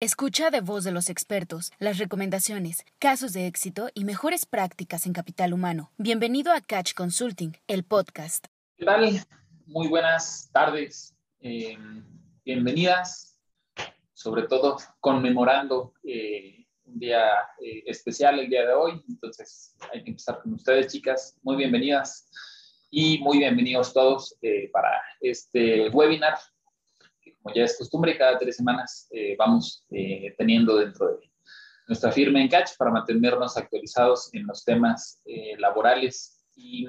Escucha de voz de los expertos las recomendaciones, casos de éxito y mejores prácticas en capital humano. Bienvenido a Catch Consulting, el podcast. ¿Qué tal? Muy buenas tardes. Eh, bienvenidas, sobre todo conmemorando eh, un día eh, especial el día de hoy. Entonces, hay que empezar con ustedes, chicas. Muy bienvenidas y muy bienvenidos todos para este webinar como ya es costumbre, cada tres semanas eh, vamos eh, teniendo dentro de nuestra firma en Catch para mantenernos actualizados en los temas eh, laborales y,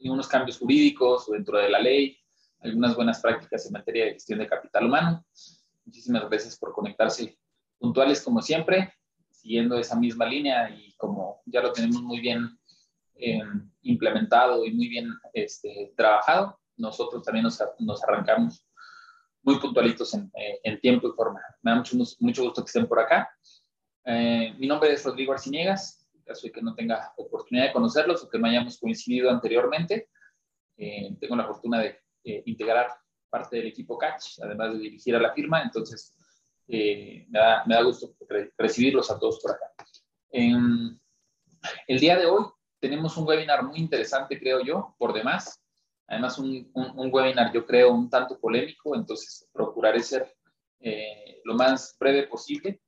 unos cambios jurídicos dentro de la ley, algunas buenas prácticas en materia de gestión de capital humano. Muchísimas gracias por conectarse puntuales como siempre, siguiendo esa misma línea y como ya lo tenemos muy bien implementado y muy bien este, trabajado, nosotros también nos, nos arrancamos muy puntualitos en, eh, en, tiempo y forma. Me da mucho, mucho gusto que estén por acá. Eh, mi nombre es Rodrigo Arciniegas, en caso de que no tenga oportunidad de conocerlos o que no hayamos coincidido anteriormente. Eh, tengo la fortuna de integrar parte del equipo Catch, además de dirigir a la firma, entonces me da, me, da, gusto recibirlos a todos por acá. Em, el día de hoy tenemos un webinar muy interesante, creo yo, por demás. Además, un, un, webinar yo creo un tanto polémico, entonces procuraré ser eh, lo más breve posible.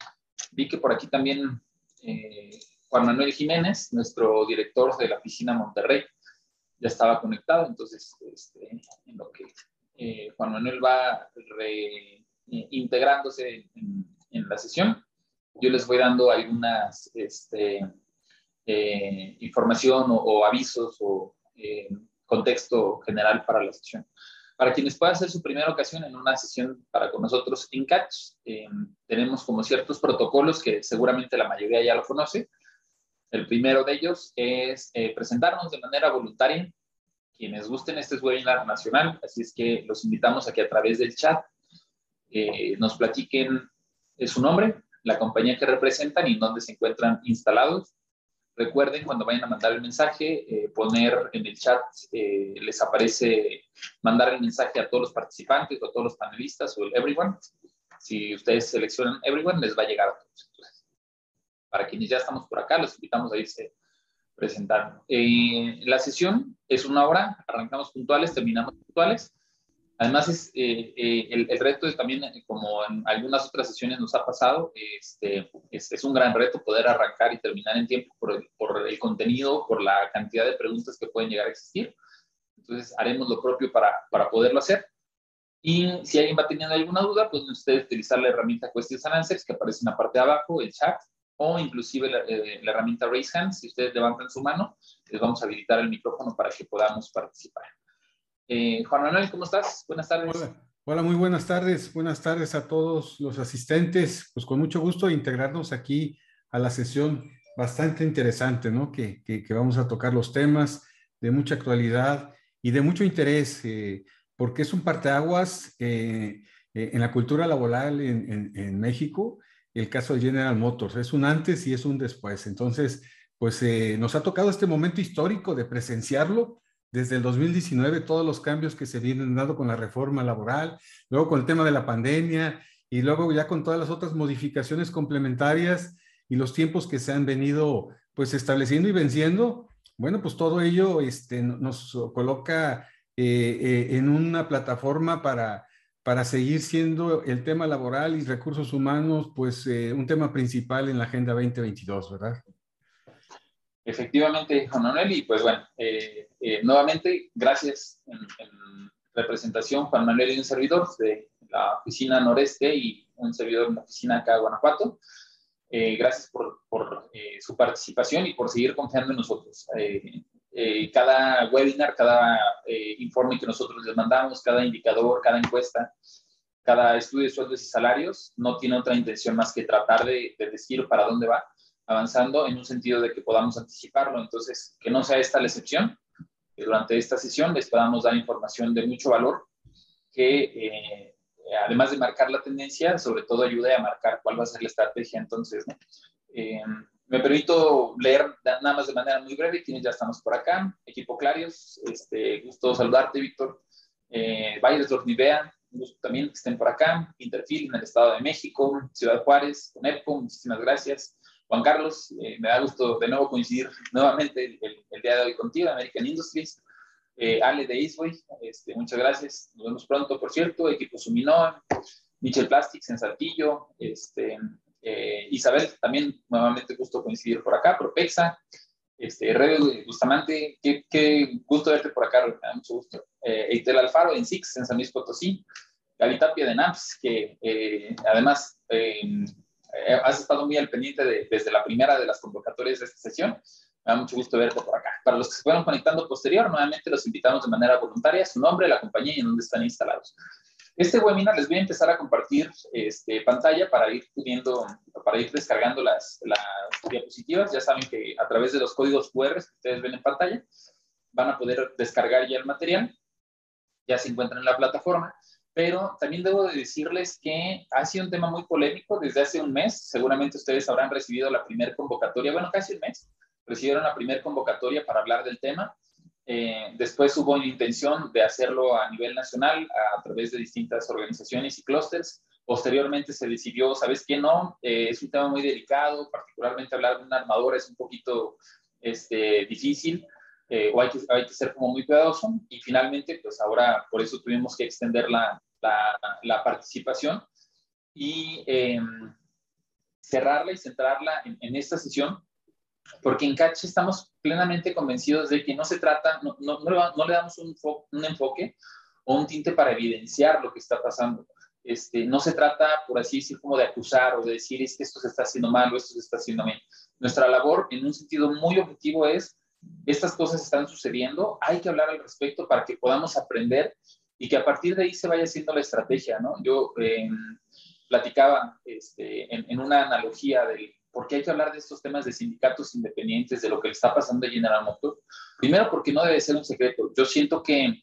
Vi que por aquí también eh, Juan Manuel Jiménez, nuestro director de la oficina Monterrey, ya estaba conectado, entonces este, en lo que eh, Juan Manuel va reintegrándose en, en, la sesión, yo les voy dando algunas este, información o, o, avisos o contexto general para la sesión. Para quienes pueda ser su primera ocasión en una sesión para con nosotros en Catch, eh, tenemos como ciertos protocolos que seguramente la mayoría ya lo conoce. El primero de ellos es eh, presentarnos de manera voluntaria. Quienes gusten, este es webinar nacional, así es que los invitamos a que a través del chat eh, nos platiquen su nombre, la compañía que representan y dónde se encuentran instalados Recuerden cuando vayan a mandar el mensaje, eh, poner en el chat, eh, les aparece mandar el mensaje a todos los participantes o a todos los panelistas o el everyone. Si ustedes seleccionan everyone, les va a llegar a todos. para quienes ya estamos por acá, los invitamos a irse presentando. Eh, la sesión es una hora, arrancamos puntuales, terminamos puntuales. Además, es, eh, eh, el, reto es también, eh, como en algunas otras sesiones nos ha pasado, este, es, un gran reto poder arrancar y terminar en tiempo por el, por el, contenido, por la cantidad de preguntas que pueden llegar a existir. Entonces, haremos lo propio para, para poderlo hacer. Y si alguien va teniendo alguna duda, pues ustedes utilizar la herramienta Questions and Answers que aparece en la parte de abajo, el chat, o inclusive la, la herramienta Raise Hand. Si ustedes levantan su mano, les vamos a habilitar el micrófono para que podamos participar. Eh, Juan Manuel, ¿cómo estás? Buenas tardes. Hola. muy buenas tardes. Buenas tardes a todos los asistentes. Pues con mucho gusto integrarnos aquí a la sesión bastante interesante, ¿no? Que, vamos a tocar los temas de mucha actualidad y de mucho interés, eh, porque es un parteaguas eh, eh, en la cultura laboral en, en, México, el caso de General Motors. Es un antes y es un después. Entonces, pues nos ha tocado este momento histórico de presenciarlo desde el 2019 todos los cambios que se vienen dando con la reforma laboral, luego con el tema de la pandemia y luego ya con todas las otras modificaciones complementarias y los tiempos que se han venido pues estableciendo y venciendo, bueno, pues todo ello este, nos coloca eh, eh, en una plataforma para, para seguir siendo el tema laboral y recursos humanos pues eh, un tema principal en la Agenda 2022, ¿verdad? Efectivamente, Juan Manuel, y pues bueno, eh, eh, nuevamente, gracias en, representación, Juan Manuel y un servidor de la oficina noreste y un servidor de la oficina acá de Guanajuato. Eh, gracias por, por su participación y por seguir confiando en nosotros. cada webinar, cada informe que nosotros les mandamos, cada indicador, cada encuesta, cada estudio de sueldos y salarios, no tiene otra intención más que tratar de, de decir para dónde va avanzando en un sentido de que podamos anticiparlo. Entonces, que no sea esta la excepción, que durante esta sesión les podamos dar información de mucho valor que, eh, además de marcar la tendencia, sobre todo ayude a marcar cuál va a ser la estrategia. Entonces, eh, me permito leer nada más de manera muy breve, quienes ya estamos por acá. Equipo Clarios, este, gusto saludarte, Víctor. Eh, Bayersdorf Nivea, gusto también que estén por acá, Interfil en el Estado de México, Ciudad Juárez, CONEPCO, muchísimas gracias. Juan Carlos, eh, me da gusto de nuevo coincidir nuevamente el, día de hoy contigo, American Industries. Eh, Ale de Eastway, este, muchas gracias. Nos vemos pronto, por cierto. Equipo Suminoa, Michel Plastics en Saltillo. Este, eh, Isabel, también nuevamente gusto coincidir por acá. Propexa, este, Rebe Bustamante, qué, qué, gusto verte por acá, me da mucho gusto. Eh, Eitel Alfaro en Six, en San Luis Potosí. Gaby de NAPS, que eh, además eh, has estado muy al pendiente de, desde la primera de las convocatorias de esta sesión. Me da mucho gusto verte por acá. Para los que se fueron conectando posterior, nuevamente los invitamos de manera voluntaria, su nombre, la compañía y en dónde están instalados. Este webinar les voy a empezar a compartir este, pantalla para ir pudiendo, para ir descargando las, las diapositivas. Ya saben que a través de los códigos QR que ustedes ven en pantalla, van a poder descargar ya el material. Ya se encuentran en la plataforma. Pero también debo de decirles que ha sido un tema muy polémico desde hace un mes. Seguramente ustedes habrán recibido la primera convocatoria, bueno, casi un mes, recibieron la primera convocatoria para hablar del tema. Eh, después hubo intención de hacerlo a nivel nacional a, través de distintas organizaciones y clústeres. Posteriormente se decidió, ¿sabes qué? No, eh, es un tema muy delicado, particularmente hablar de un armador es un poquito este, difícil eh, o hay que, hay que ser como muy cuidadoso. Y finalmente, pues ahora por eso tuvimos que extender la, la, la participación y em, cerrarla y centrarla en, en esta sesión porque en Catch estamos plenamente convencidos de que no se trata, no, no, no le damos un, un, enfoque o un tinte para evidenciar lo que está pasando. Este, no se trata, por así decir, como de acusar o de decir es que esto se está haciendo mal o esto se está haciendo bien. Nuestra labor, en un sentido muy objetivo, es estas cosas están sucediendo, hay que hablar al respecto para que podamos aprender y que a partir de ahí se vaya haciendo la estrategia, ¿no? Yo eh, platicaba este, en, una analogía del, ¿Por qué hay que hablar de estos temas de sindicatos independientes, de lo que le está pasando a General Motors? Primero, porque no debe ser un secreto. Yo siento que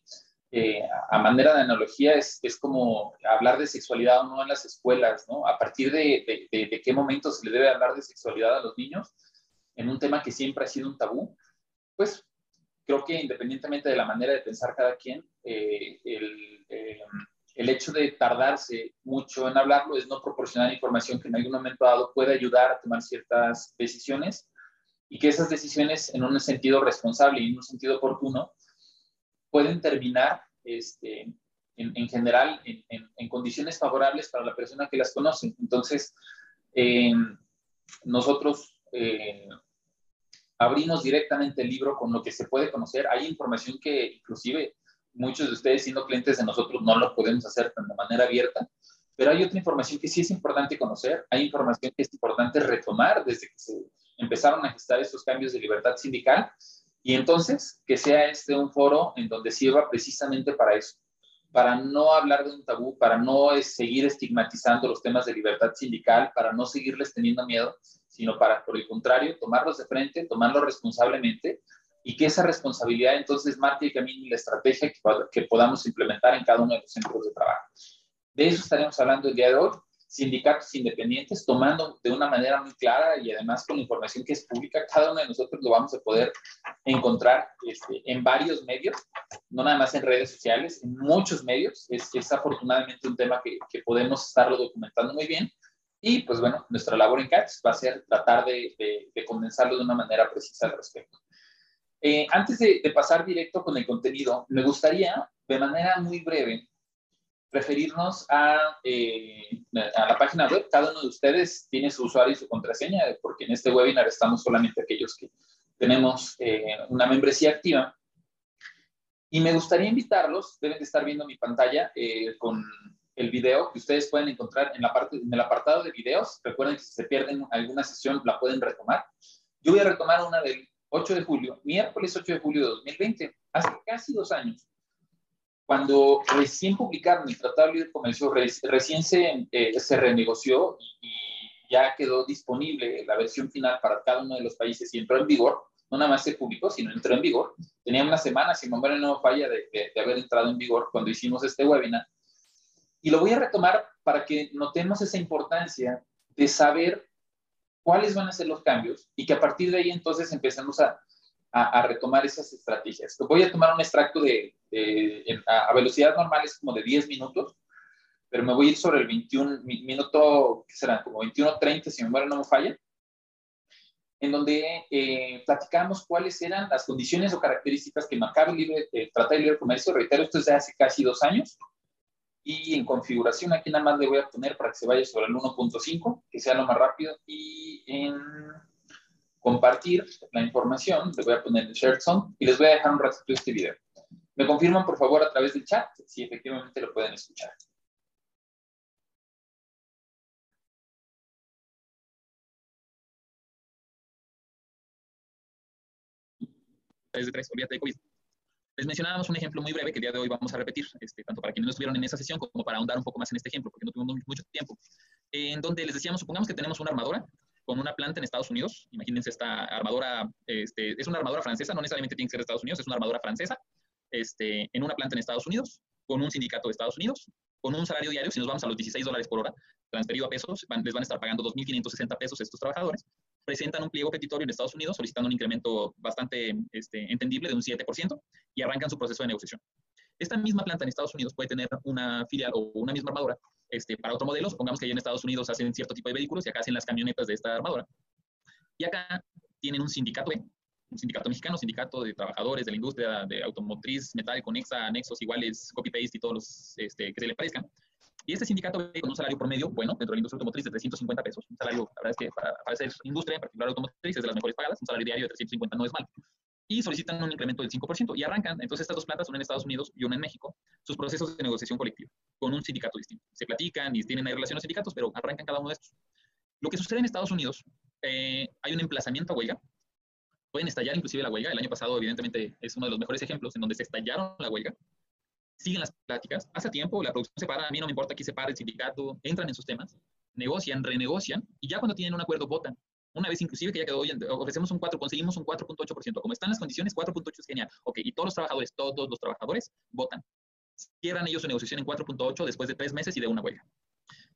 eh, a manera de analogía es, es, como hablar de sexualidad o no en las escuelas, ¿no? A partir de, de, qué momento se le debe hablar de sexualidad a los niños en un tema que siempre ha sido un tabú, pues creo que independientemente de la manera de pensar cada quien, eh, el, eh, el hecho de tardarse mucho en hablarlo es no proporcionar información que en algún momento dado pueda ayudar a tomar ciertas decisiones y que esas decisiones en un sentido responsable y en un sentido oportuno pueden terminar este, en, en, general en, en, condiciones favorables para la persona que las conoce. Entonces, eh, nosotros abrimos directamente el libro con lo que se puede conocer. Hay información que inclusive muchos de ustedes siendo clientes de nosotros no lo podemos hacer de manera abierta, pero hay otra información que sí es importante conocer, hay información que es importante retomar desde que se empezaron a gestar estos cambios de libertad sindical y entonces que sea este un foro en donde sirva precisamente para eso, para no hablar de un tabú, para no seguir estigmatizando los temas de libertad sindical, para no seguirles teniendo miedo, sino para, por el contrario, tomarlos de frente, tomarlos responsablemente y que esa responsabilidad entonces marque y la estrategia que, que, podamos implementar en cada uno de los centros de trabajo. De eso estaremos hablando el día de hoy. Sindicatos independientes, tomando de una manera muy clara y además con información que es pública, cada uno de nosotros lo vamos a poder encontrar este, en varios medios, no nada más en redes sociales, en muchos medios. Es, es afortunadamente un tema que, que podemos estarlo documentando muy bien. Y pues bueno, nuestra labor en CATS va a ser tratar de, de, de condensarlo de una manera precisa al respecto. Eh, antes de, de, pasar directo con el contenido, me gustaría, de manera muy breve, referirnos a, eh, a, la página web. Cada uno de ustedes tiene su usuario y su contraseña, porque en este webinar estamos solamente aquellos que tenemos eh, una membresía activa. Y me gustaría invitarlos, deben de estar viendo mi pantalla eh, con el video que ustedes pueden encontrar en, la parte, en el apartado de videos. Recuerden que si se pierden alguna sesión la pueden retomar. Yo voy a retomar una del 8 de julio, miércoles 8 de julio de 2020, hace casi dos años, cuando recién publicaron el Tratado de Libre Comercio, recién se, eh, se renegoció y, ya quedó disponible la versión final para cada uno de los países y entró en vigor. No nada más se publicó, sino entró en vigor. Tenía una semana, si no no falla, de haber entrado en vigor cuando hicimos este webinar. Y lo voy a retomar para que notemos esa importancia de saber cuáles van a ser los cambios y que a partir de ahí entonces empecemos a, a, a retomar esas estrategias. Voy a tomar un extracto de, de a, a, velocidad normal, es como de 10 minutos, pero me voy a ir sobre el 21, minuto, ¿qué será? Como 21.30, si mi memoria no me falla, en donde eh, platicamos cuáles eran las condiciones o características que marcaba el, libre, el Tratado de Libre Comercio. Reitero, esto es de hace casi dos años. Y en configuración aquí nada más le voy a poner para que se vaya sobre el 1.5, que sea lo más rápido. Y en compartir la información, le voy a poner el Shared Zone y les voy a dejar un ratito este video. Me confirman por favor a través del chat si efectivamente lo pueden escuchar. de tres, olvídate de COVID. Les mencionábamos un ejemplo muy breve que el día de hoy vamos a repetir, este, tanto para quienes no estuvieron en esa sesión como para ahondar un poco más en este ejemplo, porque no tuvimos mucho tiempo, en donde les decíamos, supongamos que tenemos una armadora con una planta en Estados Unidos, imagínense esta armadora, este, es una armadora francesa, no necesariamente tiene que ser de Estados Unidos, es una armadora francesa, este, en una planta en Estados Unidos, con un sindicato de Estados Unidos, con un salario diario, si nos vamos a los 16 dólares por hora, transferido a pesos, les van a estar pagando 2.560 pesos estos trabajadores, presentan un pliego petitorio en Estados Unidos solicitando un incremento bastante este, entendible de un 7% y arrancan su proceso de negociación. Esta misma planta en Estados Unidos puede tener una filial o una misma armadura este, para otro modelo. Supongamos que allá en Estados Unidos hacen cierto tipo de vehículos y acá hacen las camionetas de esta armadura. Y acá tienen un sindicato un sindicato mexicano, sindicato de trabajadores de la industria de automotriz, metal, conexa, anexos iguales, copy-paste y todos los este, que se le parezcan y este sindicato con un salario promedio, bueno, dentro de la industria automotriz de 350 pesos, un salario, la verdad es que para, para esa industria, en particular automotriz, es de las mejores pagadas, un salario diario de 350 no es malo. Y solicitan un incremento del 5% y arrancan, entonces estas dos plantas, una en Estados Unidos y una en México, sus procesos de negociación colectiva con un sindicato distinto. Se platican y tienen ahí relación a sindicatos, pero arrancan cada uno de estos. Lo que sucede en Estados Unidos, eh, hay un emplazamiento a huelga, pueden estallar inclusive la huelga. El año pasado, evidentemente, es uno de los mejores ejemplos en donde se estallaron la huelga siguen las pláticas, hace tiempo la producción se para, a mí no me importa aquí se para el sindicato, entran en sus temas, negocian, renegocian y ya cuando tienen un acuerdo votan. Una vez inclusive que ya quedó, ofrecemos un 4, conseguimos un 4.8%. Como están las condiciones, 4.8 es genial. Ok, y todos los trabajadores, todos los trabajadores votan. Cierran ellos su negociación en 4.8 después de tres meses y de una huelga.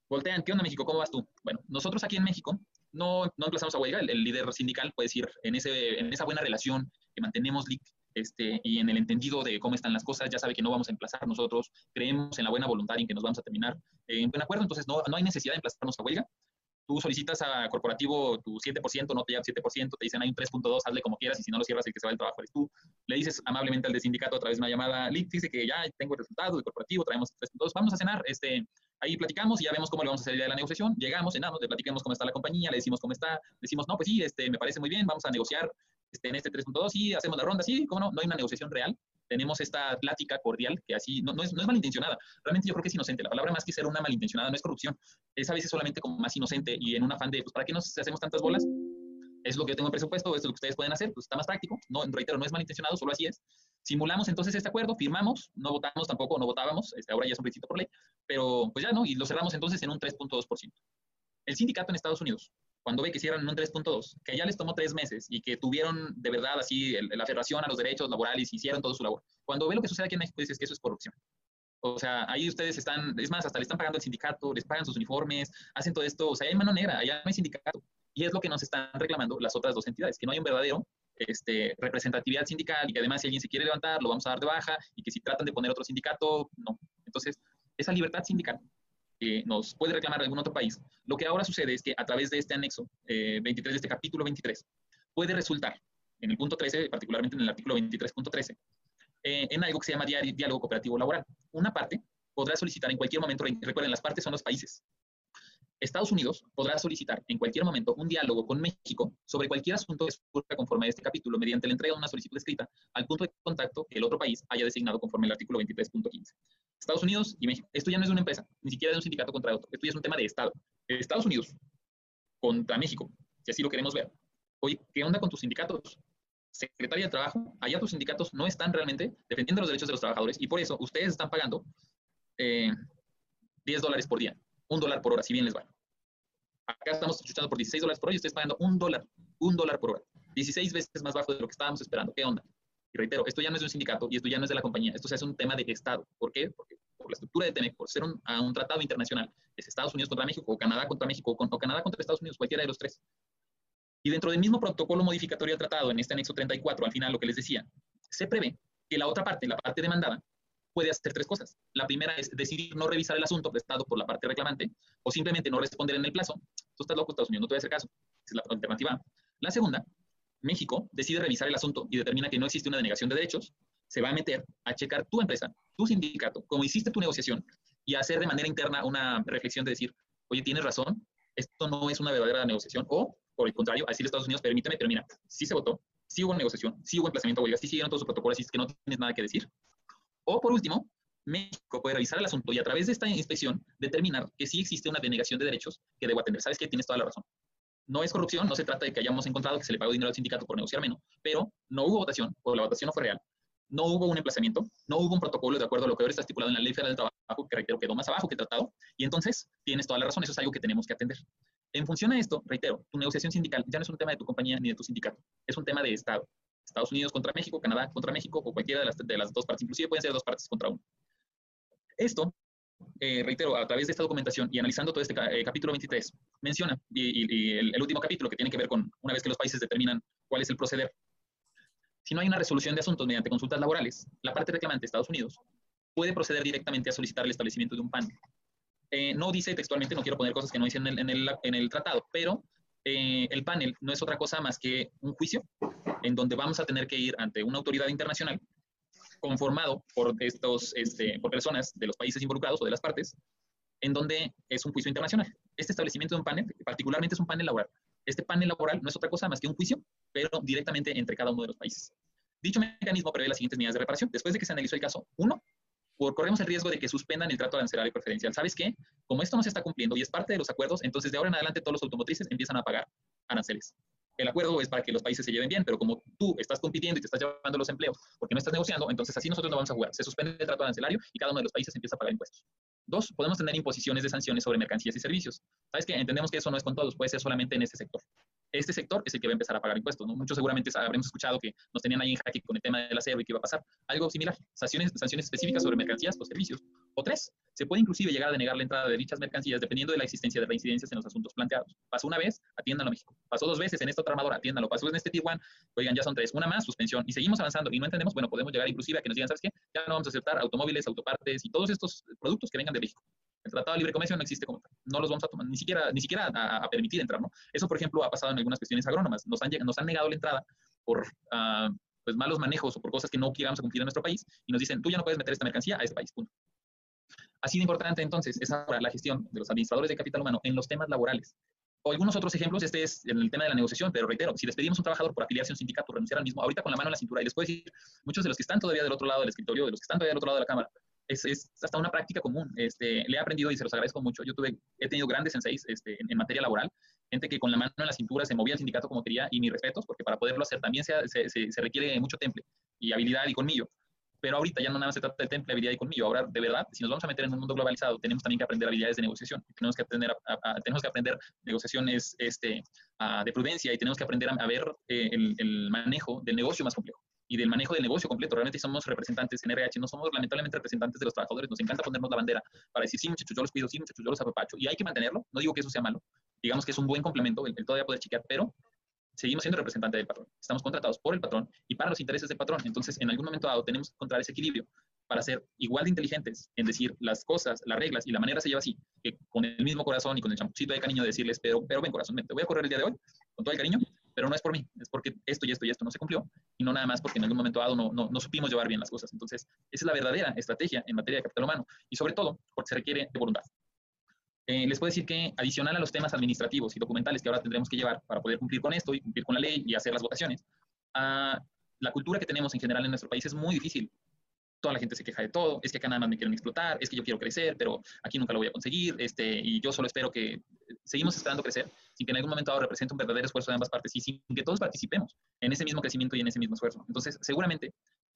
Voltean, ¿qué onda México? ¿Cómo vas tú? Bueno, nosotros aquí en México no, no emplazamos a huelga, el, líder sindical puede decir en, ese, en esa buena relación que mantenemos este, y en el entendido de cómo están las cosas, ya sabe que no vamos a emplazar nosotros, creemos en la buena voluntad y en que nos vamos a terminar en buen acuerdo, entonces no, no hay necesidad de emplazarnos a huelga. Tú solicitas a corporativo tu 7%, no te lleva 7%, te dicen hay un 3.2, hazle como quieras y si no lo cierras el que se va del trabajo eres tú. Le dices amablemente al de sindicato a través de una llamada, dice que ya tengo el resultado del corporativo, traemos 3.2, vamos a cenar, este, ahí platicamos y ya vemos cómo le vamos a salir de la negociación, llegamos, cenamos, le platicamos cómo está la compañía, le decimos cómo está, decimos, no, pues sí, este, me parece muy bien, vamos a negociar este, en este 3.2, sí, hacemos la ronda, sí, cómo no, no hay una negociación real, tenemos esta plática cordial que así no, no, es, no, es, malintencionada. Realmente yo creo que es inocente. La palabra más que ser una malintencionada no es corrupción. Es a veces solamente como más inocente y en un afán de, pues, ¿para qué nos hacemos tantas bolas? Es lo que yo tengo en presupuesto, esto es lo que ustedes pueden hacer, pues está más práctico. No, reitero, no es malintencionado, solo así es. Simulamos entonces este acuerdo, firmamos, no votamos tampoco, no votábamos, este, ahora ya es un requisito por ley, pero pues ya no, y lo cerramos entonces en un 3.2%. El sindicato en Estados Unidos cuando ve que cierran en un 3.2, que ya les tomó tres meses y que tuvieron de verdad así la aferración a los derechos laborales y hicieron todo su labor, cuando ve lo que sucede aquí en México, dices que eso es corrupción. O sea, ahí ustedes están, es más, hasta le están pagando el sindicato, les pagan sus uniformes, hacen todo esto, o sea, hay mano negra, allá no hay sindicato. Y es lo que nos están reclamando las otras dos entidades, que no hay un verdadero este, representatividad sindical y que además si alguien se quiere levantar, lo vamos a dar de baja y que si tratan de poner otro sindicato, no. Entonces, esa libertad sindical que nos puede reclamar algún otro país, lo que ahora sucede es que a través de este anexo 23, eh, de este capítulo 23, puede resultar, en el punto 13, particularmente en el artículo 23.13, eh, en algo que se llama diálogo cooperativo laboral. Una parte podrá solicitar en cualquier momento, recuerden, las partes son los países. Estados Unidos podrá solicitar en cualquier momento un diálogo con México sobre cualquier asunto que surja conforme a este capítulo mediante la entrega de una solicitud escrita al punto de contacto que el otro país haya designado conforme al artículo 23.15. Estados Unidos y México. Esto ya no es una empresa, ni siquiera de un sindicato contra otro. Esto ya es un tema de Estado. Estados Unidos contra México, si así lo queremos ver. Oye, ¿qué onda con tus sindicatos? Secretaría de Trabajo, allá tus sindicatos no están realmente defendiendo los derechos de los trabajadores y por eso ustedes están pagando 10 eh, dólares por día, un dólar por hora, si bien les va. Acá estamos escuchando por 16 dólares por hora y ustedes pagando un dólar, un dólar por hora. 16 veces más bajo de lo que estábamos esperando. ¿Qué onda? Y reitero, esto ya no es de un sindicato y esto ya no es de la compañía, esto se hace un tema de Estado. ¿Por qué? Porque por la estructura de TEMEC, por ser un, un tratado internacional, es Estados Unidos contra México o Canadá contra México o, Canadá contra Estados Unidos, cualquiera de los tres. Y dentro del mismo protocolo modificatorio del tratado, en este anexo 34, al final lo que les decía, se prevé que la otra parte, la parte demandada, puede hacer tres cosas. La primera es decidir no revisar el asunto prestado por la parte reclamante o simplemente no responder en el plazo. Tú estás loco, Estados Unidos, no te voy a hacer caso. Esa es la alternativa. La segunda, México decide revisar el asunto y determina que no existe una denegación de derechos, se va a meter a checar tu empresa, tu sindicato, cómo hiciste tu negociación y hacer de manera interna una reflexión de decir, oye, tienes razón, esto no es una verdadera negociación, o por el contrario, a decirle a Estados Unidos, permíteme, pero mira, sí se votó, sí hubo negociación, sí hubo emplazamiento a huelga, sí siguieron todos sus protocolos, así es que no tienes nada que decir. O por último, México puede revisar el asunto y a través de esta inspección determinar que sí existe una denegación de derechos que debo atender. ¿Sabes qué? Tienes toda la razón. No es corrupción, no se trata de que hayamos encontrado que se le pagó dinero al sindicato por negociar menos, pero no hubo votación o la votación no fue real. No hubo un emplazamiento, no hubo un protocolo de acuerdo a lo que ahora está estipulado en la Ley Federal del Trabajo, que reitero quedó más abajo que el tratado, y entonces tienes toda la razón, eso es algo que tenemos que atender. En función a esto, reitero, tu negociación sindical ya no es un tema de tu compañía ni de tu sindicato, es un tema de Estado. Estados Unidos contra México, Canadá contra México o cualquiera de las, de las dos partes, inclusive pueden ser dos partes contra uno. Esto, eh, reitero, a través de esta documentación y analizando todo este eh, capítulo 23, menciona, y, el, el, último capítulo que tiene que ver con una vez que los países determinan cuál es el proceder. Si no hay una resolución de asuntos mediante consultas laborales, la parte reclamante, Estados Unidos, puede proceder directamente a solicitar el establecimiento de un panel. Eh, no dice textualmente, no quiero poner cosas que no dicen en el, en el, en el tratado, pero eh, el panel no es otra cosa más que un juicio en donde vamos a tener que ir ante una autoridad internacional conformado por, estos, este, por personas de los países involucrados o de las partes, en donde es un juicio internacional. Este establecimiento de un panel, particularmente es un panel laboral. Este panel laboral no es otra cosa más que un juicio, pero directamente entre cada uno de los países. Dicho mecanismo prevé las siguientes medidas de reparación. Después de que se analizó el caso, uno, corremos el riesgo de que suspendan el trato arancelario preferencial. ¿Sabes qué? Como esto no se está cumpliendo y es parte de los acuerdos, entonces de ahora en adelante todos los automotrices empiezan a pagar aranceles. El acuerdo es para que los países se lleven bien, pero como tú estás compitiendo y te estás llevando los empleos porque no estás negociando, entonces así nosotros no vamos a jugar. Se suspende el trato arancelario y cada uno de los países empieza a pagar impuestos. Dos, podemos tener imposiciones de sanciones sobre mercancías y servicios. ¿Sabes qué? Entendemos que eso no es con todos, puede ser solamente en ese sector este sector es el que va a empezar a pagar impuestos. ¿no? Muchos seguramente habremos escuchado que nos tenían ahí en jaque con el tema del acero y que iba a pasar. Algo similar, sanciones, sanciones específicas sobre mercancías o servicios. O tres, se puede inclusive llegar a denegar la entrada de dichas mercancías dependiendo de la existencia de reincidencias en los asuntos planteados. Pasó una vez, atiéndanlo a México. Pasó dos veces en esta otra armadora, atiéndanlo. Pasó en este Tijuana, oigan, ya son tres. Una más, suspensión. Y seguimos avanzando y no entendemos, bueno, podemos llegar inclusive a que nos digan, ¿sabes qué? Ya no vamos a aceptar automóviles, autopartes y todos estos productos que vengan de México. El Tratado de Libre Comercio no existe como tal. No los vamos a tomar, ni siquiera, ni siquiera a, permitir entrar, ¿no? Eso, por ejemplo, ha pasado en algunas cuestiones agrónomas. Nos han, nos han negado la entrada por uh, pues, malos manejos o por cosas que no queramos cumplir en nuestro país y nos dicen, tú ya no puedes meter esta mercancía a ese país, punto. Así de importante, entonces, es ahora la gestión de los administradores de capital humano en los temas laborales. O algunos otros ejemplos, este es en el tema de la negociación, pero reitero, si despedimos a un trabajador por afiliarse a un sindicato, renunciar al mismo, ahorita con la mano en la cintura, y les puedo decir, muchos de los que están todavía del otro lado del escritorio, de los que están todavía del otro lado de la cámara, es, hasta una práctica común. Este, le he aprendido y se los agradezco mucho. Yo tuve, he tenido grandes senseis este, en, materia laboral, gente que con la mano en la cintura se movía al sindicato como quería y mis respetos, porque para poderlo hacer también se, se, se, requiere mucho temple y habilidad y colmillo. Pero ahorita ya no nada más se trata de temple, habilidad y colmillo. Ahora, de verdad, si nos vamos a meter en un mundo globalizado, tenemos también que aprender habilidades de negociación. Tenemos que aprender, tenemos que aprender negociaciones este, de prudencia y tenemos que aprender a, ver eh, el, el manejo del negocio más complejo y del manejo del negocio completo. Realmente somos representantes en RH, no somos lamentablemente representantes de los trabajadores. Nos encanta ponernos la bandera para decir, sí, muchachos, yo los cuido, sí, muchachos, yo los apapacho. Y hay que mantenerlo. No digo que eso sea malo. Digamos que es un buen complemento el, todavía poder chequear, pero seguimos siendo representantes del patrón. Estamos contratados por el patrón y para los intereses del patrón. Entonces, en algún momento dado, tenemos que encontrar ese equilibrio para ser igual de inteligentes en decir las cosas, las reglas y la manera se lleva así, que con el mismo corazón y con el champucito de cariño decirles, pero, pero ven corazón, te voy a correr el día de hoy con todo el cariño, pero no es por mí, es porque esto y esto y esto no se cumplió, y no nada más porque en algún momento dado no, no, no supimos llevar bien las cosas. Entonces, esa es la verdadera estrategia en materia de capital humano, y sobre todo porque se requiere de voluntad. Eh, les puedo decir que adicional a los temas administrativos y documentales que ahora tendremos que llevar para poder cumplir con esto y cumplir con la ley y hacer las votaciones, uh, la cultura que tenemos en general en nuestro país es muy difícil toda la gente se queja de todo, es que acá nada más me quieren explotar, es que yo quiero crecer, pero aquí nunca lo voy a conseguir, este, y yo solo espero que seguimos esperando crecer, sin que en algún momento dado represente un verdadero esfuerzo de ambas partes y sin que todos participemos en ese mismo crecimiento y en ese mismo esfuerzo. Entonces, seguramente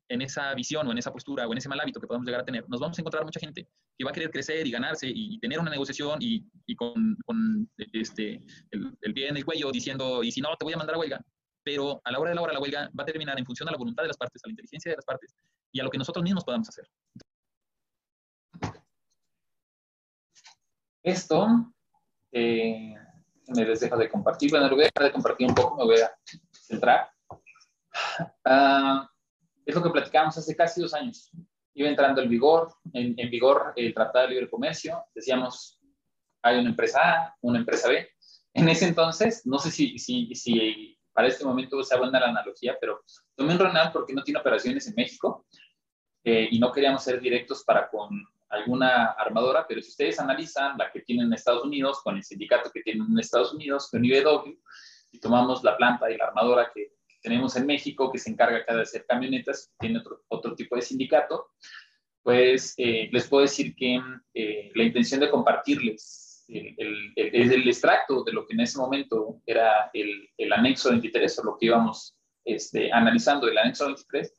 en esa visión o en esa postura o en ese mal hábito que podemos llegar a tener, nos vamos a encontrar mucha gente que va a querer crecer y ganarse y tener una negociación y, y con, con, este, el, el pie en el cuello diciendo, y si no, te voy a mandar a huelga. Pero a la hora de la hora la huelga va a terminar en función de la voluntad de las partes, a la inteligencia de las partes y a lo que nosotros mismos podamos hacer. Esto, eh, me les de compartir. Bueno, lo voy a dejar de compartir un poco, me voy a centrar. Uh, es lo que platicamos hace casi dos años. iba entrando el vigor, en, vigor el Tratado de Libre Comercio, decíamos, hay una empresa A, una empresa B. En ese entonces, no sé si, si, si para este momento sea buena la analogía, pero un Ronald porque no tiene operaciones en México eh, y no queríamos ser directos para con alguna armadora, pero si ustedes analizan la que tienen en Estados Unidos con el sindicato que tienen en Estados Unidos, con IBW, y tomamos la planta y la armadora que, tenemos en México, que se encarga acá de hacer camionetas, tiene otro, otro tipo de sindicato, pues eh, les puedo decir que eh, la intención de compartirles el, el, el, extracto de lo que en ese momento era el, el anexo 23 o lo que íbamos este, analizando, el anexo 23,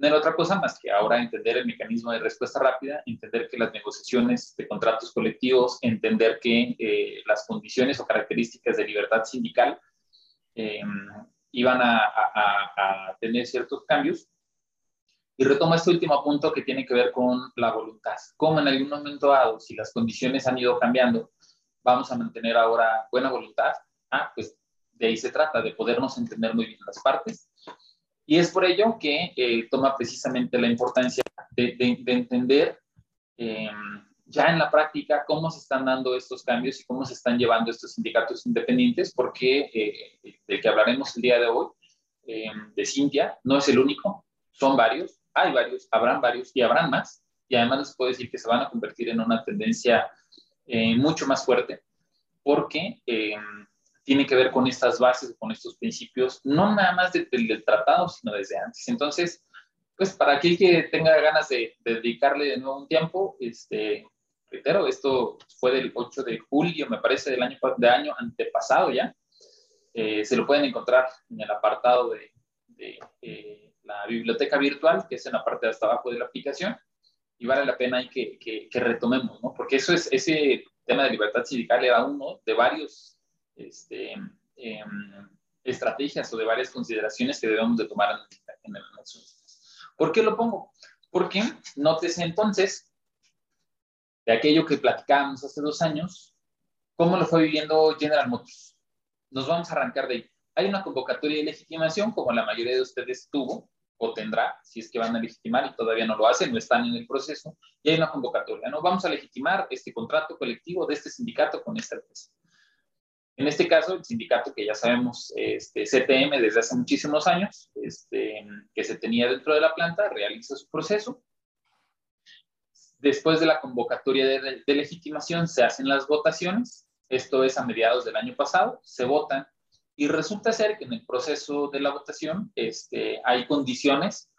no era otra cosa más que ahora entender el mecanismo de respuesta rápida, entender que las negociaciones de contratos colectivos, entender que eh, las condiciones o características de libertad sindical eh, iban a, a, tener ciertos cambios. Y retomo este último punto que tiene que ver con la voluntad. Como en algún momento dado, si las condiciones han ido cambiando, vamos a mantener ahora buena voluntad. Ah, pues de ahí se trata, de podernos entender muy bien las partes y es por ello que eh, toma precisamente la importancia de, entender em, ya en la práctica cómo se están dando estos cambios y cómo se están llevando estos sindicatos independientes, porque eh, del que hablaremos el día de hoy, em, de Cintia, no es el único, son varios, hay varios, habrán varios y habrán más. Y además les puedo decir que se van a convertir en una tendencia eh, mucho más fuerte, porque em, tiene que ver con estas bases, con estos principios, no nada más del tratado, sino desde antes. Entonces, pues para aquel que tenga ganas de, dedicarle de nuevo un tiempo, este, reitero, esto fue del 8 de julio, me parece, del año, de año antepasado ya. Eh, se lo pueden encontrar en el apartado de, eh, la biblioteca virtual, que es en la parte de hasta abajo de la aplicación, y vale la pena que, que, que retomemos, ¿no? Porque eso es, ese tema de libertad sindical era uno de varios este, em, estrategias o de varias consideraciones que debemos de tomar en, el ¿Por qué lo pongo? Porque nótese entonces de aquello que platicábamos hace dos años, cómo lo fue viviendo General Motors. Nos vamos a arrancar de ahí. Hay una convocatoria de legitimación, como la mayoría de ustedes tuvo o tendrá, si es que van a legitimar y todavía no lo hacen, no están en el proceso, y hay una convocatoria, ¿no? Vamos a legitimar este contrato colectivo de este sindicato con esta empresa. En este caso, el sindicato que ya sabemos, este, CTM, desde hace muchísimos años, este, que se tenía dentro de la planta, realiza su proceso. Después de la convocatoria de, legitimación, se hacen las votaciones. Esto es a mediados del año pasado, se votan y resulta ser que en el proceso de la votación este, hay condiciones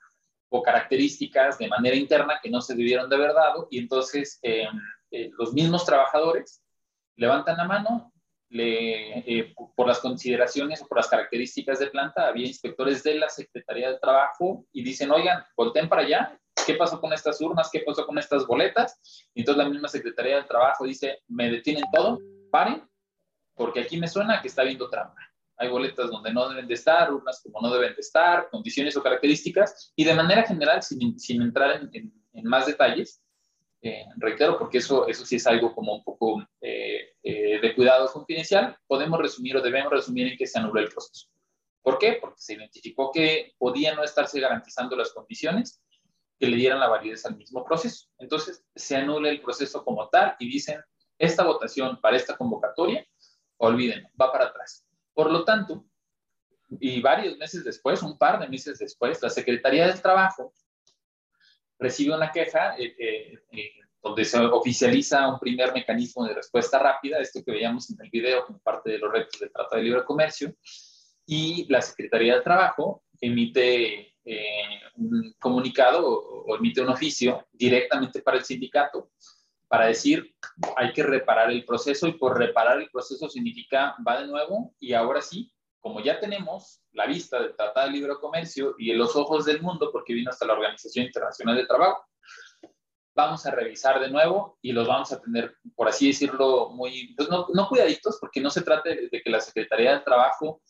o características de manera interna que no se debieron de haber dado y entonces em, eh, los mismos trabajadores levantan la mano eh, por las consideraciones o por las características de planta, había inspectores de la Secretaría de Trabajo y dicen, oigan, volteen para allá, ¿qué pasó con estas urnas? ¿Qué pasó con estas boletas? Y entonces la misma Secretaría de Trabajo dice, me detienen todo, paren, porque aquí me suena que está habiendo trampa. Hay boletas donde no deben de estar, urnas como no deben de estar, condiciones o características, y de manera general, sin, sin entrar en, en más detalles, eh, reitero, porque eso, eso sí es algo como un poco eh, eh, de cuidado confidencial, podemos resumir o debemos resumir en que se anuló el proceso. ¿Por qué? Porque se identificó que podía no estarse garantizando las condiciones que le dieran la validez al mismo proceso. Entonces, se anula el proceso como tal y dicen, esta votación para esta convocatoria, olviden, va para atrás. Por lo tanto, y varios meses después, un par de meses después, la Secretaría del Trabajo recibe una queja eh, eh, eh, donde se oficializa un primer mecanismo de respuesta rápida, esto que veíamos en el video como parte de los retos del Tratado de Libre Comercio, y la Secretaría de Trabajo emite un comunicado o, emite un oficio directamente para el sindicato para decir hay que reparar el proceso y por reparar el proceso significa va de nuevo y ahora sí como ya tenemos la vista del Tratado de Libre Comercio y en los ojos del mundo, porque vino hasta la Organización Internacional de Trabajo, vamos a revisar de nuevo y los vamos a tener, por así decirlo, muy, pues no, no cuidaditos, porque no se trata de, que la Secretaría del Trabajo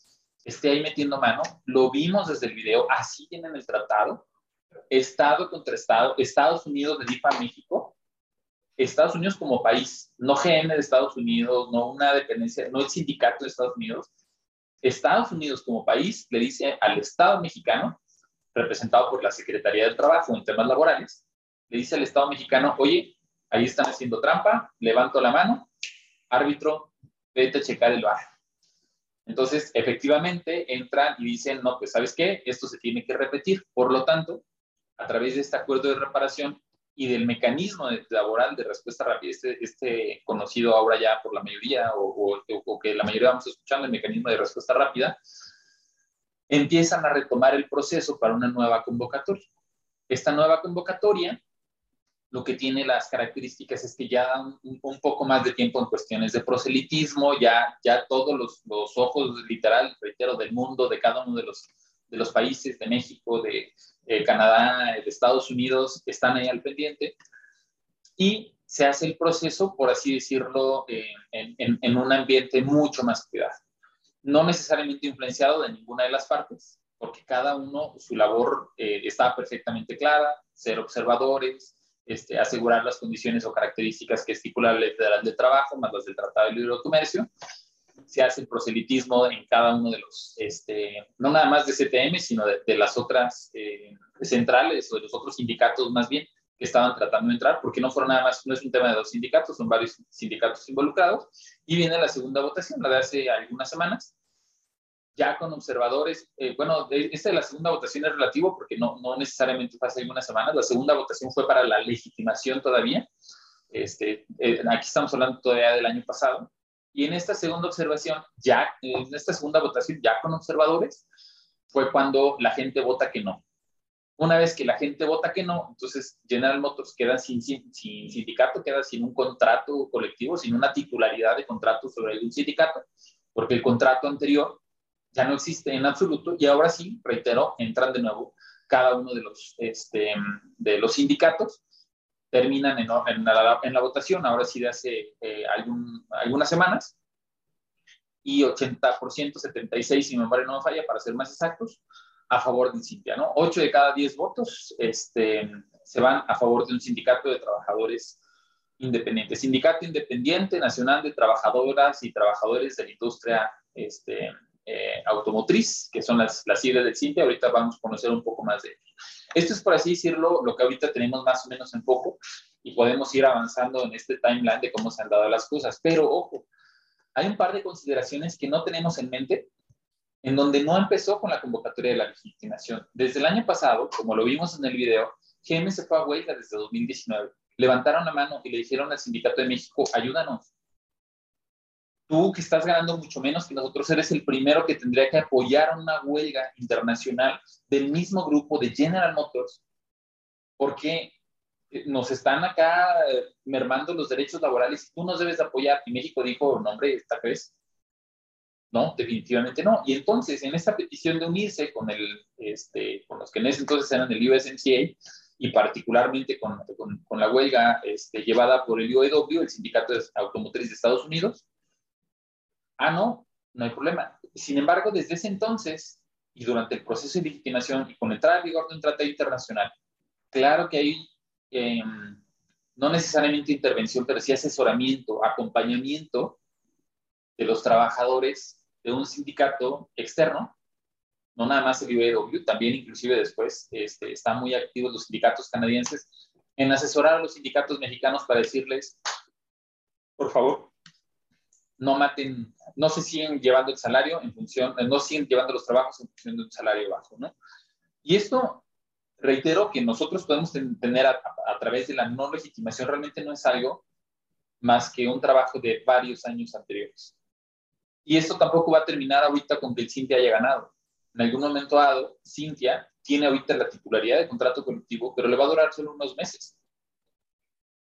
esté ahí metiendo mano. Lo vimos desde el video, así tienen el tratado, Estado contra Estado, Estados Unidos de DIFA México, Estados Unidos como país, no GM de Estados Unidos, no una dependencia, no el sindicato de Estados Unidos, Estados Unidos como país le dice al Estado mexicano, representado por la Secretaría del Trabajo en temas laborales, le dice al Estado mexicano, oye, ahí están haciendo trampa, levanto la mano, árbitro, vete a checar el bar. Entonces, efectivamente, entran y dicen, no, pues sabes qué, esto se tiene que repetir. Por lo tanto, a través de este acuerdo de reparación y del mecanismo laboral de respuesta rápida, este, este, conocido ahora ya por la mayoría o, o, que la mayoría vamos escuchando, el mecanismo de respuesta rápida, empiezan a retomar el proceso para una nueva convocatoria. Esta nueva convocatoria lo que tiene las características es que ya dan un, poco más de tiempo en cuestiones de proselitismo, ya, ya todos los, los, ojos, literal, reitero, del mundo, de cada uno de los, de los países, de México, de eh, Canadá, de Estados Unidos, están ahí al pendiente. Y se hace el proceso, por así decirlo, en, en, un ambiente mucho más cuidado. No necesariamente influenciado de ninguna de las partes, porque cada uno, su labor eh, está perfectamente clara, ser observadores, este, asegurar las condiciones o características que estipula la Ley Federal de Trabajo, más las del Tratado de Libre Comercio. Se hace el proselitismo en cada uno de los, este, no nada más de CTM, sino de, las otras eh, centrales o de los otros sindicatos más bien que estaban tratando de entrar, porque no fueron nada más, no es un tema de dos sindicatos, son varios sindicatos involucrados. Y viene la segunda votación, la de hace algunas semanas, ya con observadores, eh, bueno, esta de la segunda votación es relativo porque no, no necesariamente fue hace algunas semanas, la segunda votación fue para la legitimación todavía, este, eh, aquí estamos hablando todavía del año pasado, y en esta segunda observación, ya, en esta segunda votación, ya con observadores, fue cuando la gente vota que no. Una vez que la gente vota que no, entonces General Motors queda sin, sin, sin sindicato, queda sin un contrato colectivo, sin una titularidad de contrato sobre algún sindicato, porque el contrato anterior ya no existe en absoluto y ahora sí, reitero, entran de nuevo cada uno de los, este, de los sindicatos, terminan en, la, votación, ahora sí de hace eh, algún, algunas semanas, y 80%, 76, si mi memoria no me falla, para ser más exactos, a favor del Cintia, ¿no? 8 de cada 10 votos este, se van a favor de un sindicato de trabajadores independientes. Sindicato Independiente Nacional de Trabajadoras y Trabajadores de la Industria este, eh, automotriz, que son las, las siglas del CINTE. Ahorita vamos a conocer un poco más de ello. Esto es, por así decirlo, lo que ahorita tenemos más o menos en poco y podemos ir avanzando en este timeline de cómo se han dado las cosas. Pero, ojo, hay un par de consideraciones que no tenemos en mente en donde no empezó con la convocatoria de la legitimación. Desde el año pasado, como lo vimos en el video, GM se fue a huelga desde 2019. Levantaron la mano y le dijeron al Sindicato de México, ayúdanos, tú que estás ganando mucho menos que nosotros, eres el primero que tendría que apoyar una huelga internacional del mismo grupo de General Motors, porque eh, nos están acá eh, mermando los derechos laborales y tú nos debes apoyar. Y México dijo, no, hombre, ¿esta vez? No, definitivamente no. Y entonces, en esta petición de unirse con, el, este, con los que en ese entonces eran el USMCA, y particularmente con, con, con la huelga este, llevada por el UAW, el Sindicato Automotriz de Estados Unidos, Ah, no, no hay problema. Sin embargo, desde ese entonces y durante el proceso de legitimación y con entrada en vigor de un tratado internacional, claro que hay em, no necesariamente intervención, pero sí asesoramiento, acompañamiento de los trabajadores de un sindicato externo, no nada más el UAW, también inclusive después este, están muy activos los sindicatos canadienses en asesorar a los sindicatos mexicanos para decirles, por favor, no maten, no se siguen llevando el salario en función, no siguen llevando los trabajos en función de un salario bajo, ¿no? Y esto, reitero, que nosotros podemos tener a, través de la no legitimación, realmente no es algo más que un trabajo de varios años anteriores. Y esto tampoco va a terminar ahorita con que el Cintia haya ganado. En algún momento dado, Cintia tiene ahorita la titularidad de contrato colectivo, pero le va a durar solo unos meses.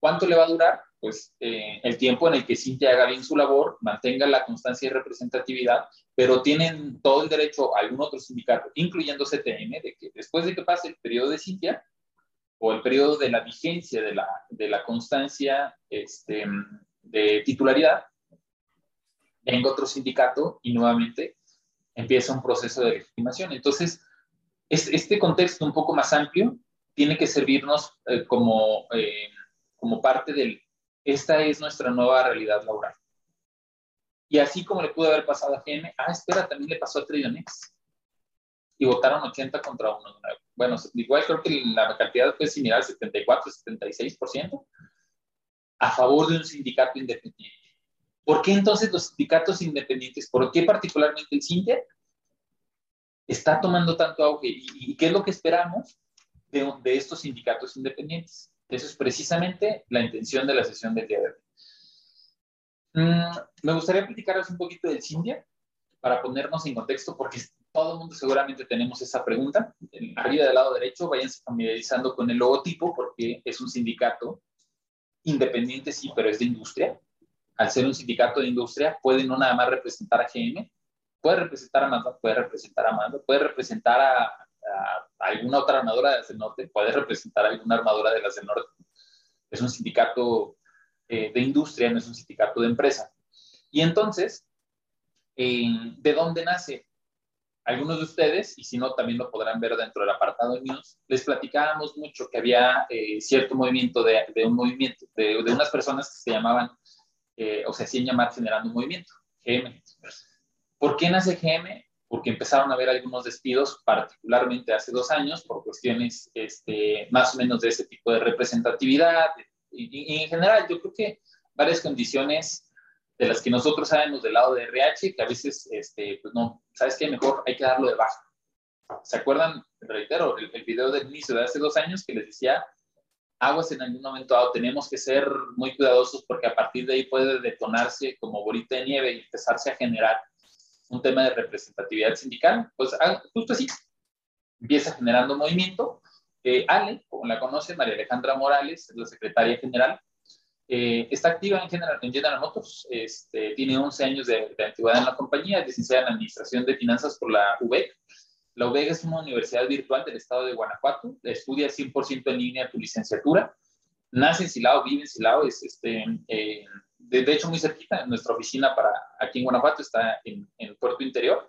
¿Cuánto le va a durar? Pues eh, el tiempo en el que Cintia haga bien su labor, mantenga la constancia y representatividad, pero tienen todo el derecho a algún otro sindicato, incluyendo CTM, de que después de que pase el periodo de Cintia o el periodo de la vigencia de la, de la constancia este, de titularidad, venga otro sindicato y nuevamente empieza un proceso de legitimación. Entonces, este contexto un poco más amplio tiene que servirnos eh, como eh, como parte del, esta es nuestra nueva realidad laboral. Y así como le pudo haber pasado a GM, ah, espera, también le pasó a Tridionex. y votaron 80 contra 1. Bueno, igual creo que la cantidad fue similar, 74, 76%, a favor de un sindicato independiente. ¿Por qué entonces los sindicatos independientes, por qué particularmente el CINTER, está tomando tanto auge? ¿Y, qué es lo que esperamos de, estos sindicatos independientes? Eso es precisamente la intención de la sesión del día de hoy. Mm, me gustaría platicarles un poquito del CINDIA para ponernos en contexto, porque todo el mundo seguramente tenemos esa pregunta. Arriba del lado derecho, váyanse familiarizando con el logotipo, porque es un sindicato independiente, sí, pero es de industria al ser un sindicato de industria, puede no nada más representar a GM, puede representar a Mazda, puede representar a Mazda, puede representar a, alguna otra armadora de las del norte, puede representar a alguna armadora de las del norte. Es un sindicato eh, de industria, no es un sindicato de empresa. Y entonces, ¿de dónde nace? Algunos de ustedes, y si no, también lo podrán ver dentro del apartado de news, les platicábamos mucho que había eh, cierto movimiento de, un movimiento, de, de unas personas que se llamaban eh, o se hacían llamar generando un movimiento, GM. ¿Por qué nace GM? Porque empezaron a haber algunos despidos, particularmente hace dos años, por cuestiones este, más o menos de ese tipo de representatividad. Y, en general, yo creo que varias condiciones de las que nosotros sabemos del lado de RH, que a veces, este, pues no, ¿sabes qué? Mejor hay que darlo de baja. ¿Se acuerdan? Reitero, el, el video del inicio de hace dos años que les decía aguas en algún momento dado. Tenemos que ser muy cuidadosos porque a partir de ahí puede detonarse como bolita de nieve y empezarse a generar un tema de representatividad sindical. Pues ah, justo así, empieza generando movimiento. Eh, Ale, como la conoce, María Alejandra Morales, es la secretaria general, eh, está activa en General, en General Motors, este, tiene 11 años de, antigüedad en la compañía, es licenciada en Administración de Finanzas por la UBEC, la UVEG es una universidad virtual del estado de Guanajuato, estudia 100% en línea tu licenciatura, nace en Silao, vive en Silao, es este, de, hecho muy cerquita, nuestra oficina para aquí en Guanajuato está en, en Puerto Interior.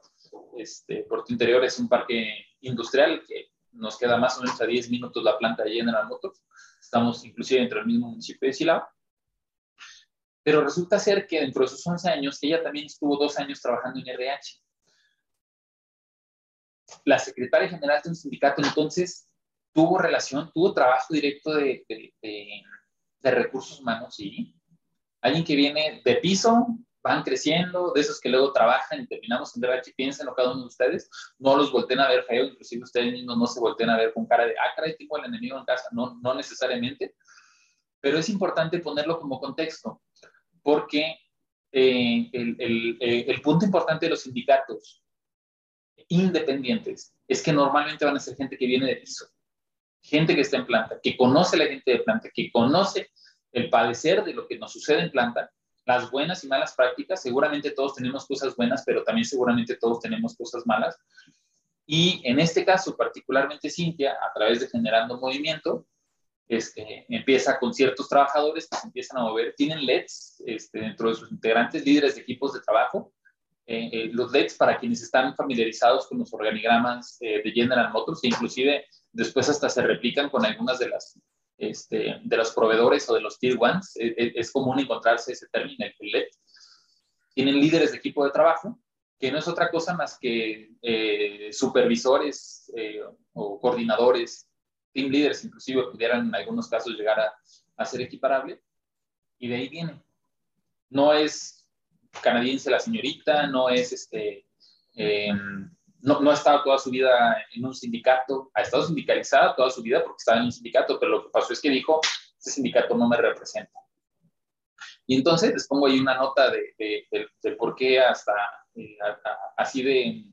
Este, Puerto Interior es un parque industrial que nos queda más o menos a 10 minutos la planta de General Motors. Estamos inclusive dentro del mismo municipio de Silao. Pero resulta ser que dentro de esos 11 años, ella también estuvo dos años trabajando en RH la secretaria general de un sindicato entonces tuvo relación, tuvo trabajo directo de, recursos humanos, ¿sí? Alguien que viene de piso, van creciendo, de esos que luego trabajan y terminamos en DRH, piénsenlo cada uno de ustedes, no los volteen a ver feo, inclusive ustedes mismos no se volteen a ver con cara de, ah, caray, tengo al enemigo en casa, no, no necesariamente, pero es importante ponerlo como contexto, porque eh, el, el punto importante de los sindicatos independientes es que normalmente van a ser gente que viene de piso, gente que está en planta, que conoce la gente de planta, que conoce el padecer de lo que nos sucede en planta, las buenas y malas prácticas. Seguramente todos tenemos cosas buenas, pero también seguramente todos tenemos cosas malas. Y en este caso, particularmente Cintia, a través de Generando Movimiento, este, empieza con ciertos trabajadores que se empiezan a mover, tienen LEDs este, dentro de sus integrantes, líderes de equipos de trabajo, eh, eh, los LEDs para quienes están familiarizados con los organigramas eh, de General Motors, que inclusive después hasta se replican con algunas de las este, de los proveedores o de los tier ones, es común encontrarse ese término, el LED. Tienen líderes de equipo de trabajo, que no es otra cosa más que supervisores o coordinadores, team leaders, inclusive pudieran en algunos casos llegar a, a ser equiparable, y de ahí viene. No es canadiense la señorita, no es este, em, no, no, ha estado toda su vida en un sindicato, ha estado sindicalizada toda su vida porque estaba en un sindicato, pero lo que pasó es que dijo, ese sindicato no me representa. Y entonces les pongo ahí una nota de, por qué hasta eh, así de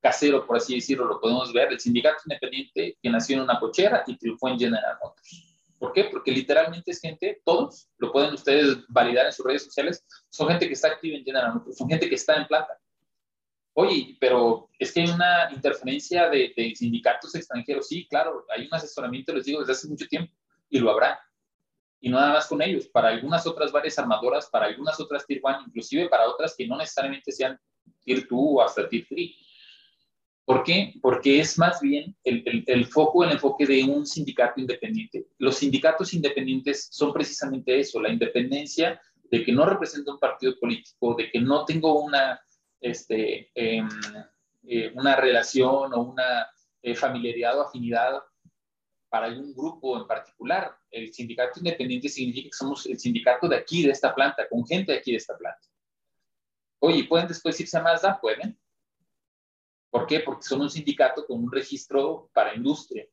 casero, por así decirlo, lo podemos ver, el sindicato independiente que nació en una cochera y triunfó en General Motors. ¿Por qué? Porque literalmente es gente, todos, lo pueden ustedes validar en sus redes sociales, son gente que está activa en General son gente que está en plata. Oye, pero es que hay una interferencia de, sindicatos extranjeros. Sí, claro, hay un asesoramiento, les digo, desde hace mucho tiempo, y lo habrá. Y no nada más con ellos, para algunas otras varias armadoras, para algunas otras Tier 1, inclusive para otras que no necesariamente sean Tier 2 o hasta Tier 3 ¿Por qué? Porque es más bien el, el, foco, el enfoque de un sindicato independiente. Los sindicatos independientes son precisamente eso, la independencia de que no represento un partido político, de que no tengo una, este, em, eh, una relación o una eh, familiaridad o afinidad para algún grupo en particular. El sindicato independiente significa que somos el sindicato de aquí, de esta planta, con gente de aquí de esta planta. Oye, ¿pueden después irse a Mazda? Pueden. ¿Por qué? Porque son un sindicato con un registro para industria.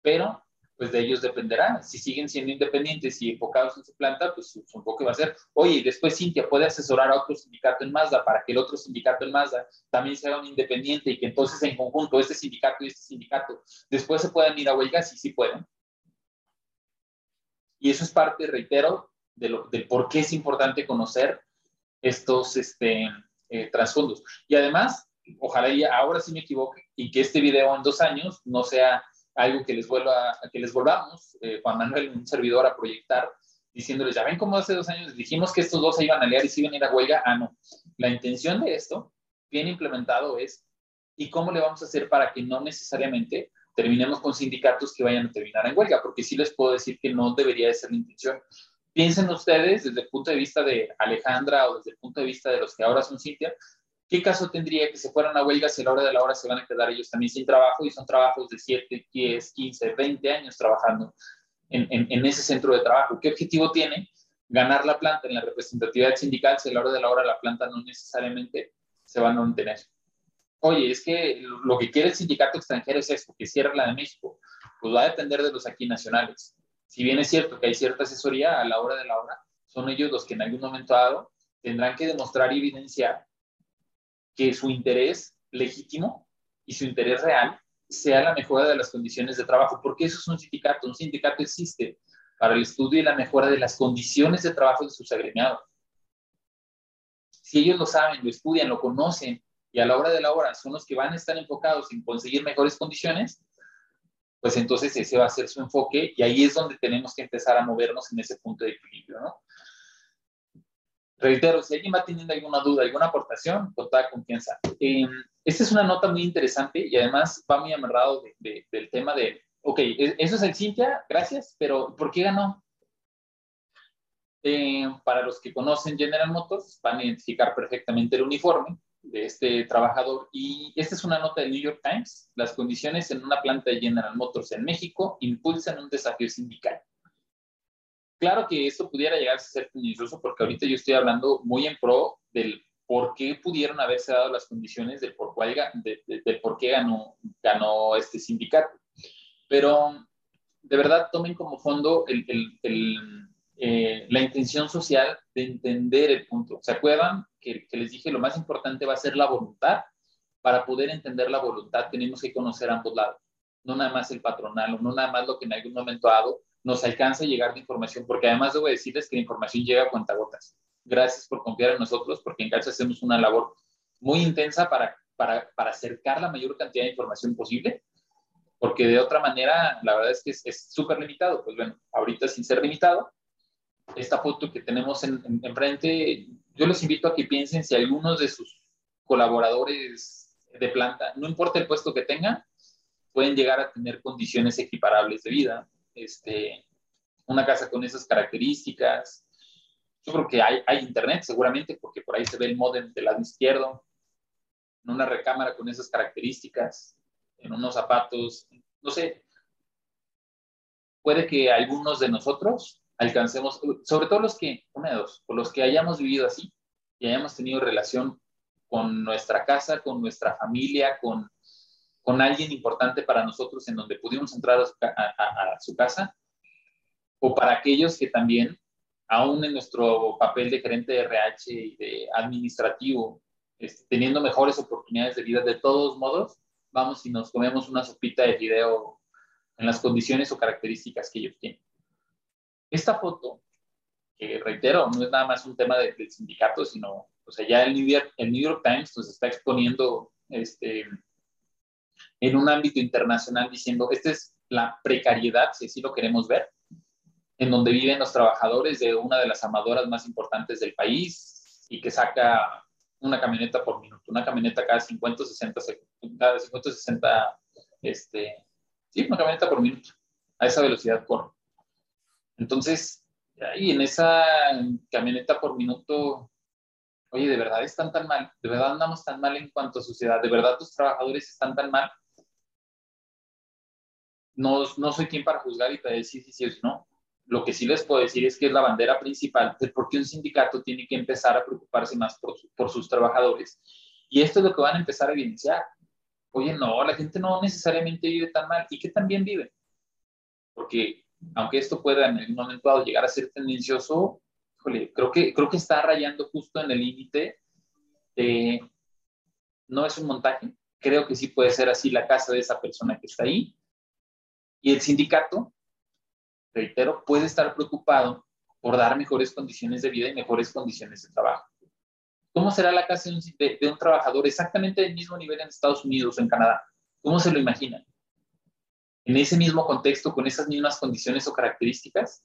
Pero pues de ellos dependerá. Si siguen siendo independientes y enfocados en su planta, pues su enfoque va a ser, oye, después Cintia puede asesorar a otro sindicato en Mazda para que el otro sindicato en Mazda también sea un independiente y que entonces en conjunto este sindicato y este sindicato después se puedan ir a huelga, sí, sí pueden. Y eso es parte, reitero, de lo, del por qué es importante conocer estos este, eh, trasfondos. Y además, ojalá ya ahora sí me equivoque y que este video en dos años no sea algo que les, vuelva, que les volvamos, eh, Juan Manuel, un servidor, a proyectar, diciéndoles, ya ven cómo hace dos años dijimos que estos dos se iban a liar y se iban a ir a huelga. Ah, no. La intención de esto, bien implementado, es, ¿y cómo le vamos a hacer para que no necesariamente terminemos con sindicatos que vayan a terminar en huelga? Porque sí les puedo decir que no debería de ser la intención. Piensen ustedes desde el punto de vista de Alejandra o desde el punto de vista de los que ahora son Cintia, ¿Qué caso tendría que se fueran a huelga si a la hora de la hora se van a quedar ellos también sin trabajo y son trabajos de 7, 10, 15, 20 años trabajando en, en, ese centro de trabajo? ¿Qué objetivo tiene? Ganar la planta en la representatividad sindical si a la hora de la hora la planta no necesariamente se va a mantener. Oye, es que lo que quiere el sindicato extranjero es esto, que cierre la de México. Pues va a depender de los aquí nacionales. Si bien es cierto que hay cierta asesoría a la hora de la hora, son ellos los que en algún momento dado tendrán que demostrar y evidenciar que su interés legítimo y su interés real sea la mejora de las condiciones de trabajo, porque eso es un sindicato. Un sindicato existe para el estudio y la mejora de las condiciones de trabajo de sus agremiados. Si ellos lo saben, lo estudian, lo conocen y a la hora de la hora son los que van a estar enfocados en conseguir mejores condiciones, pues entonces ese va a ser su enfoque y ahí es donde tenemos que empezar a movernos en ese punto de equilibrio, ¿no? Reitero, si alguien va teniendo alguna duda, alguna aportación, con toda confianza. Eh, esta es una nota muy interesante y además va muy amarrado del tema de, ok, e, eso es el Cintia, gracias, pero ¿por qué ganó? Eh, para los que conocen General Motors, van a identificar perfectamente el uniforme de este trabajador. Y esta es una nota del New York Times. Las condiciones en una planta de General Motors en México impulsan un desafío sindical. Claro que esto pudiera llegar a ser peligroso porque ahorita yo estoy hablando muy en pro del por qué pudieron haberse dado las condiciones del por, cuál, de, por qué ganó, ganó este sindicato. Pero de verdad tomen como fondo el, el, eh, la intención social de entender el punto. ¿Se acuerdan que, que les dije lo más importante va a ser la voluntad? Para poder entender la voluntad tenemos que conocer ambos lados, no nada más el patronal o no nada más lo que en algún momento dado nos alcanza a llegar de información, porque además debo decirles que la información llega a cuentagotas. Gracias por confiar en nosotros, porque en CACH hacemos una labor muy intensa para, para, para, acercar la mayor cantidad de información posible, porque de otra manera, la verdad es que es súper limitado. Pues bueno, ahorita sin ser limitado, esta foto que tenemos en, enfrente, yo les invito a que piensen si algunos de sus colaboradores de planta, no importa el puesto que tengan, pueden llegar a tener condiciones equiparables de vida, este, una casa con esas características. Yo creo que hay, hay internet seguramente, porque por ahí se ve el modem del lado izquierdo, en una recámara con esas características, en unos zapatos, no sé. Puede que algunos de nosotros alcancemos, sobre todo los que, una dos, los que hayamos vivido así y hayamos tenido relación con nuestra casa, con nuestra familia, con con alguien importante para nosotros en donde pudimos entrar a su, casa, o para aquellos que también, aún en nuestro papel de gerente de RH y de administrativo, este, teniendo mejores oportunidades de vida, de todos modos, vamos y nos comemos una sopita de video en las condiciones o características que ellos tienen. Esta foto, que reitero, no es nada más un tema del sindicato, sino, o sea, ya el New York Times nos está exponiendo este, en un ámbito internacional diciendo, esta es la precariedad, si así lo queremos ver, en donde viven los trabajadores de una de las amadoras más importantes del país y que saca una camioneta por minuto, una camioneta cada 50 60 cada 50 60, este, sí, una camioneta por minuto, a esa velocidad corre. Entonces, ahí en esa camioneta por minuto, oye, de verdad están tan mal, de verdad andamos tan mal en cuanto a sociedad, de verdad tus trabajadores están tan mal. No, no soy quien para juzgar y para decir si sí o si no. Lo que sí les puedo decir es que es la bandera principal de por qué un sindicato tiene que empezar a preocuparse más por, por sus trabajadores. Y esto es lo que van a empezar a evidenciar. Oye, no, la gente no necesariamente vive tan mal. ¿Y qué también vive? Porque aunque esto pueda en algún momento dado llegar a ser tendencioso, creo que, creo que está rayando justo en el límite de, no es un montaje, creo que sí puede ser así la casa de esa persona que está ahí. Y el sindicato, reitero, puede estar preocupado por dar mejores condiciones de vida y mejores condiciones de trabajo. ¿Cómo será la casa de un, de un trabajador exactamente del mismo nivel en Estados Unidos o en Canadá? ¿Cómo se lo imaginan? En ese mismo contexto, con esas mismas condiciones o características,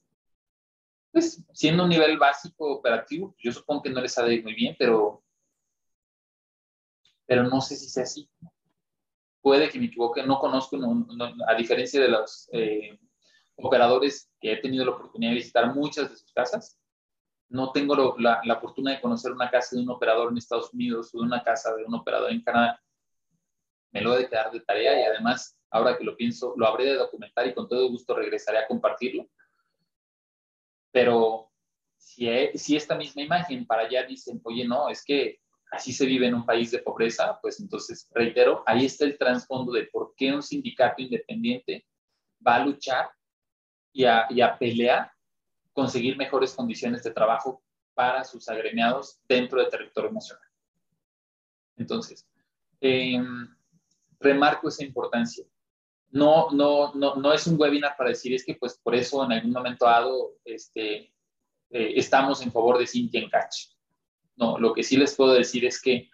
pues siendo un nivel básico operativo, yo supongo que no les ha muy bien, pero, pero no sé si sea así. Puede que me equivoque, no conozco, a diferencia de los eh, operadores que he tenido la oportunidad de visitar muchas de sus casas, no tengo la, la, fortuna de conocer una casa de un operador en Estados Unidos o de una casa de un operador en Canadá. Me lo he de quedar de tarea y además, ahora que lo pienso, lo habré de documentar y con todo gusto regresaré a compartirlo pero si, si esta misma imagen para allá dicen, oye, no, es que así se vive en un país de pobreza, pues entonces, reitero, ahí está el trasfondo de por qué un sindicato independiente va a luchar y a, y a pelear, conseguir mejores condiciones de trabajo para sus agremiados dentro del territorio nacional. Entonces, em, remarco esa importancia no, no, no, no es un webinar para decir es que pues por eso en algún momento dado este, eh, estamos en favor de Cintia. No, lo que sí les puedo decir es que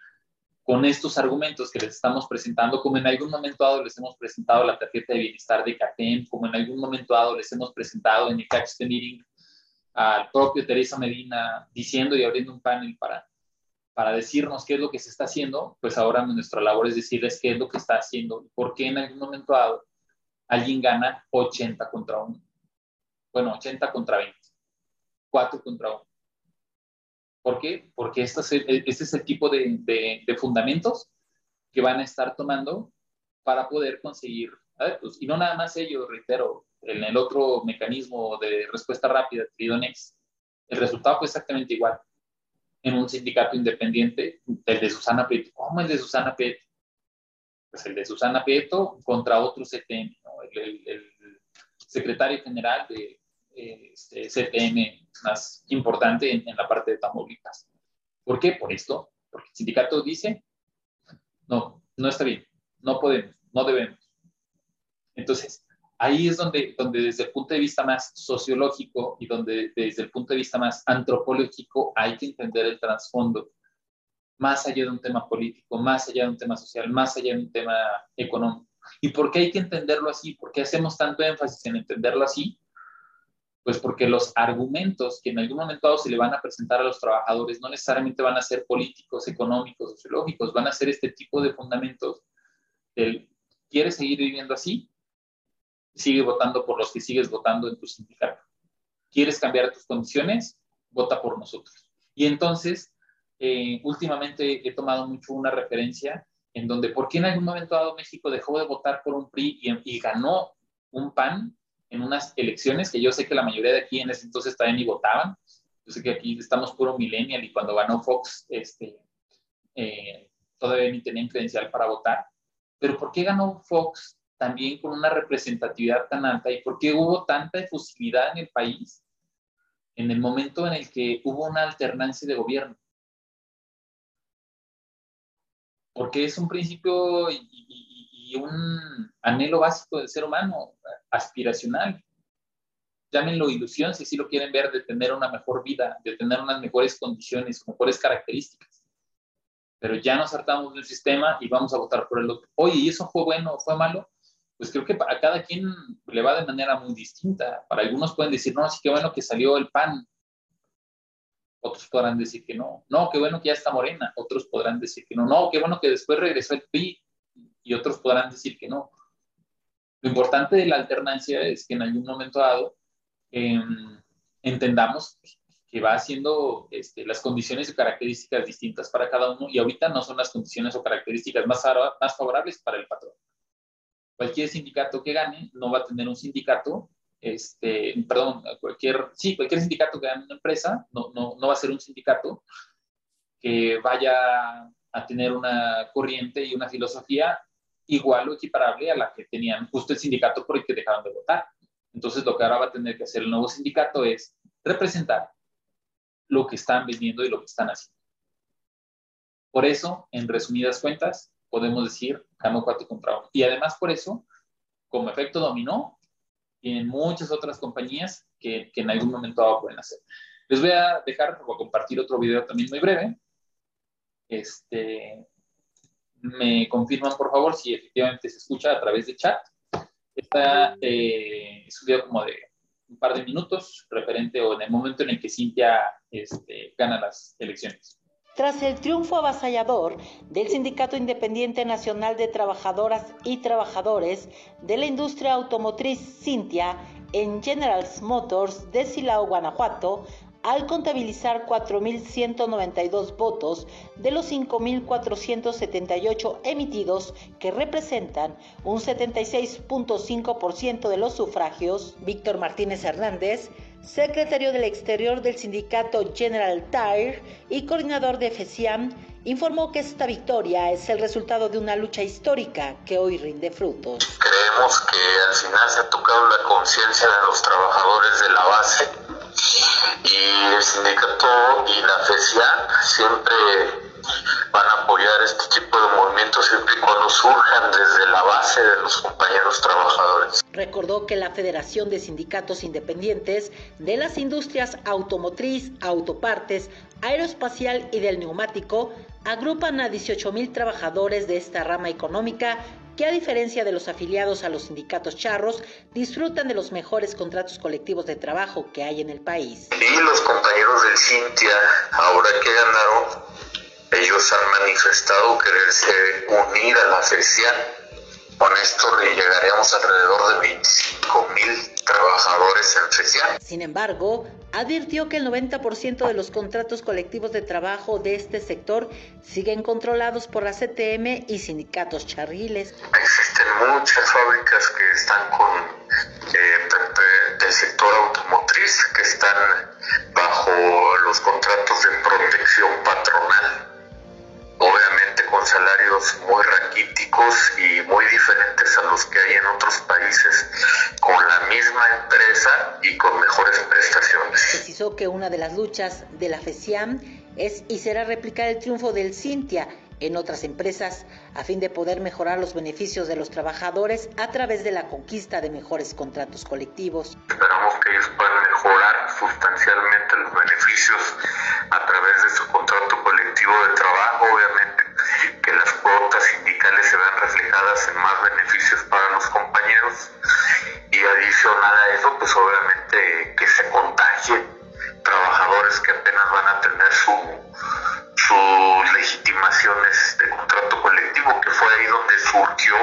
con estos argumentos que les estamos presentando, como en algún momento dado les hemos presentado la tarjeta de bienestar de CATEM, como en algún momento dado les hemos presentado en el Catch the Meeting al propio Teresa Medina diciendo y abriendo un panel para, para decirnos qué es lo que se está haciendo, pues ahora nuestra labor es decirles qué es lo que está haciendo, por qué en algún momento dado alguien gana 80 contra 1. Bueno, 80 contra 20. 4 contra 1. ¿Por qué? Porque este es el, tipo de, fundamentos que van a estar tomando para poder conseguir adeptos. Y no nada más ellos, reitero, en el otro mecanismo de respuesta rápida, Tridonex, el resultado fue exactamente igual. En un sindicato independiente, el de Susana Pet. ¿Cómo el de Susana Pet? Pues el de Susana Peto contra otro CTM, el, secretario general de este, CTM más importante en, la parte de Tamaulipas. ¿Por qué? Por esto, porque el sindicato dice, no, no está bien, no podemos, no debemos. Entonces, ahí es donde, donde desde el punto de vista más sociológico y donde desde el punto de vista más antropológico hay que entender el trasfondo más allá de un tema político, más allá de un tema social, más allá de un tema económico. ¿Y por qué hay que entenderlo así? ¿Por qué hacemos tanto énfasis en entenderlo así? Pues porque los argumentos que en algún momento se le van a presentar a los trabajadores no necesariamente van a ser políticos, económicos, sociológicos, van a ser este tipo de fundamentos del ¿quieres seguir viviendo así? Sigue votando por los que sigues votando en tu sindicato. ¿Quieres cambiar tus condiciones? Vota por nosotros. Y entonces eh, últimamente he tomado mucho una referencia en donde, ¿por qué en algún momento dado México dejó de votar por un PRI y, ganó un PAN en unas elecciones que yo sé que la mayoría de aquí en ese entonces también ni votaban? Yo sé que aquí estamos puro millennial y cuando ganó Fox, este, eh, todavía ni tenían credencial para votar. Pero ¿por qué ganó Fox también con una representatividad tan alta y por qué hubo tanta efusividad en el país en el momento en el que hubo una alternancia de gobierno? porque es un principio y, un anhelo básico del ser humano, aspiracional. Llámenlo ilusión si así lo quieren ver, de tener una mejor vida, de tener unas mejores condiciones, mejores características. Pero ya nos hartamos de un sistema y vamos a votar por el otro. Oye, ¿y eso fue bueno o fue malo? Pues creo que a cada quien le va de manera muy distinta. Para algunos pueden decir, no, sí que bueno que salió el PAN, otros podrán decir que no. No, qué bueno que ya está Morena. Otros podrán decir que no. No, qué bueno que después regresó el PRI. Y otros podrán decir que no. Lo importante de la alternancia es que en algún momento dado em, entendamos que va haciendo este, las condiciones y características distintas para cada uno y ahorita no son las condiciones o características más, más favorables para el patrón. Cualquier sindicato que gane no va a tener un sindicato, este, perdón, cualquier, sí, cualquier sindicato que gane una empresa no, no, no va a ser un sindicato que vaya a tener una corriente y una filosofía igual o equiparable a la que tenían justo el sindicato por el que dejaron de votar. Entonces, lo que ahora va a tener que hacer el nuevo sindicato es representar lo que están vendiendo y lo que están haciendo. Por eso, en resumidas cuentas, podemos decir cuatro contra uno. Y además por eso, como efecto dominó, tienen muchas otras compañías que, que en algún momento pueden hacer. Les voy a dejar o compartir otro video también muy breve. Este, me confirman, por favor, si efectivamente se escucha a través de chat. Esta eh, es un video como de un par de minutos referente o en el momento en el que Cintia este, gana las elecciones. Tras el triunfo avasallador del Sindicato Independiente Nacional de Trabajadoras y Trabajadores de la Industria Automotriz Cintia en General Motors de Silao, Guanajuato, al contabilizar 4.192 votos de los 5.478 emitidos, que representan un 76.5% de los sufragios, Víctor Martínez Hernández, secretario del Exterior del sindicato General Tire y coordinador de FECIAM, informó que esta victoria es el resultado de una lucha histórica que hoy rinde frutos. Creemos que al final se ha tocado la conciencia de los trabajadores de la base y el sindicato y la FECIAN siempre van a apoyar este tipo de movimientos siempre y cuando surjan desde la base de los compañeros trabajadores. Recordó que la Federación de Sindicatos Independientes de las Industrias Automotriz, Autopartes, Aeroespacial y del Neumático agrupan a 18 mil trabajadores de esta rama económica que a diferencia de los afiliados a los sindicatos charros, disfrutan de los mejores contratos colectivos de trabajo que hay en el país. Y los compañeros del Cintia, ahora que ganaron, ellos han manifestado quererse unir a la FECIAN. Con esto llegaremos alrededor de 25 mil trabajadores en FECIAN. Sin embargo, advirtió que el 90% de los contratos colectivos de trabajo de este sector siguen controlados por la CTM y sindicatos charriles. Existen muchas fábricas que están con eh, del sector automotriz que están bajo los contratos de protección patronal obviamente con salarios muy raquíticos y muy diferentes a los que hay en otros países, con la misma empresa y con mejores prestaciones. Precisó que una de las luchas de la FECIAM es y será replicar el triunfo del Cintia en otras empresas a fin de poder mejorar los beneficios de los trabajadores a través de la conquista de mejores contratos colectivos. Esperamos que ellos sustancialmente los beneficios a través de su contrato colectivo de trabajo, obviamente que las cuotas sindicales se vean reflejadas en más beneficios para los compañeros y adicional a eso, pues obviamente que se contagien trabajadores que apenas van a tener su sus legitimaciones de contrato colectivo, que fue ahí donde surgió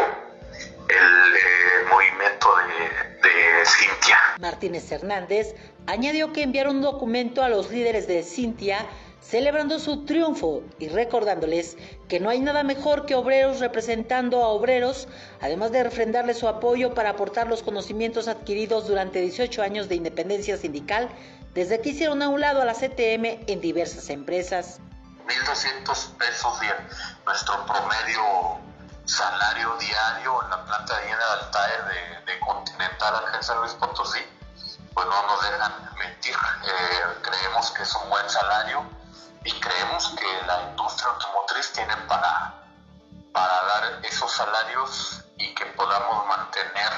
el eh, movimiento de, de Cintia. Martínez Hernández añadió que enviaron un documento a los líderes de Cintia celebrando su triunfo y recordándoles que no hay nada mejor que obreros representando a obreros, además de refrendarles su apoyo para aportar los conocimientos adquiridos durante 18 años de independencia sindical, desde que hicieron a un lado a la CTM en diversas empresas. 1.200 pesos nuestro promedio salario diario en la planta de Tire de, Continental San Luis Potosí, pues no nos dejan mentir. Eh, creemos que es un buen salario y creemos que la industria automotriz tiene para, para dar esos salarios y que podamos mantener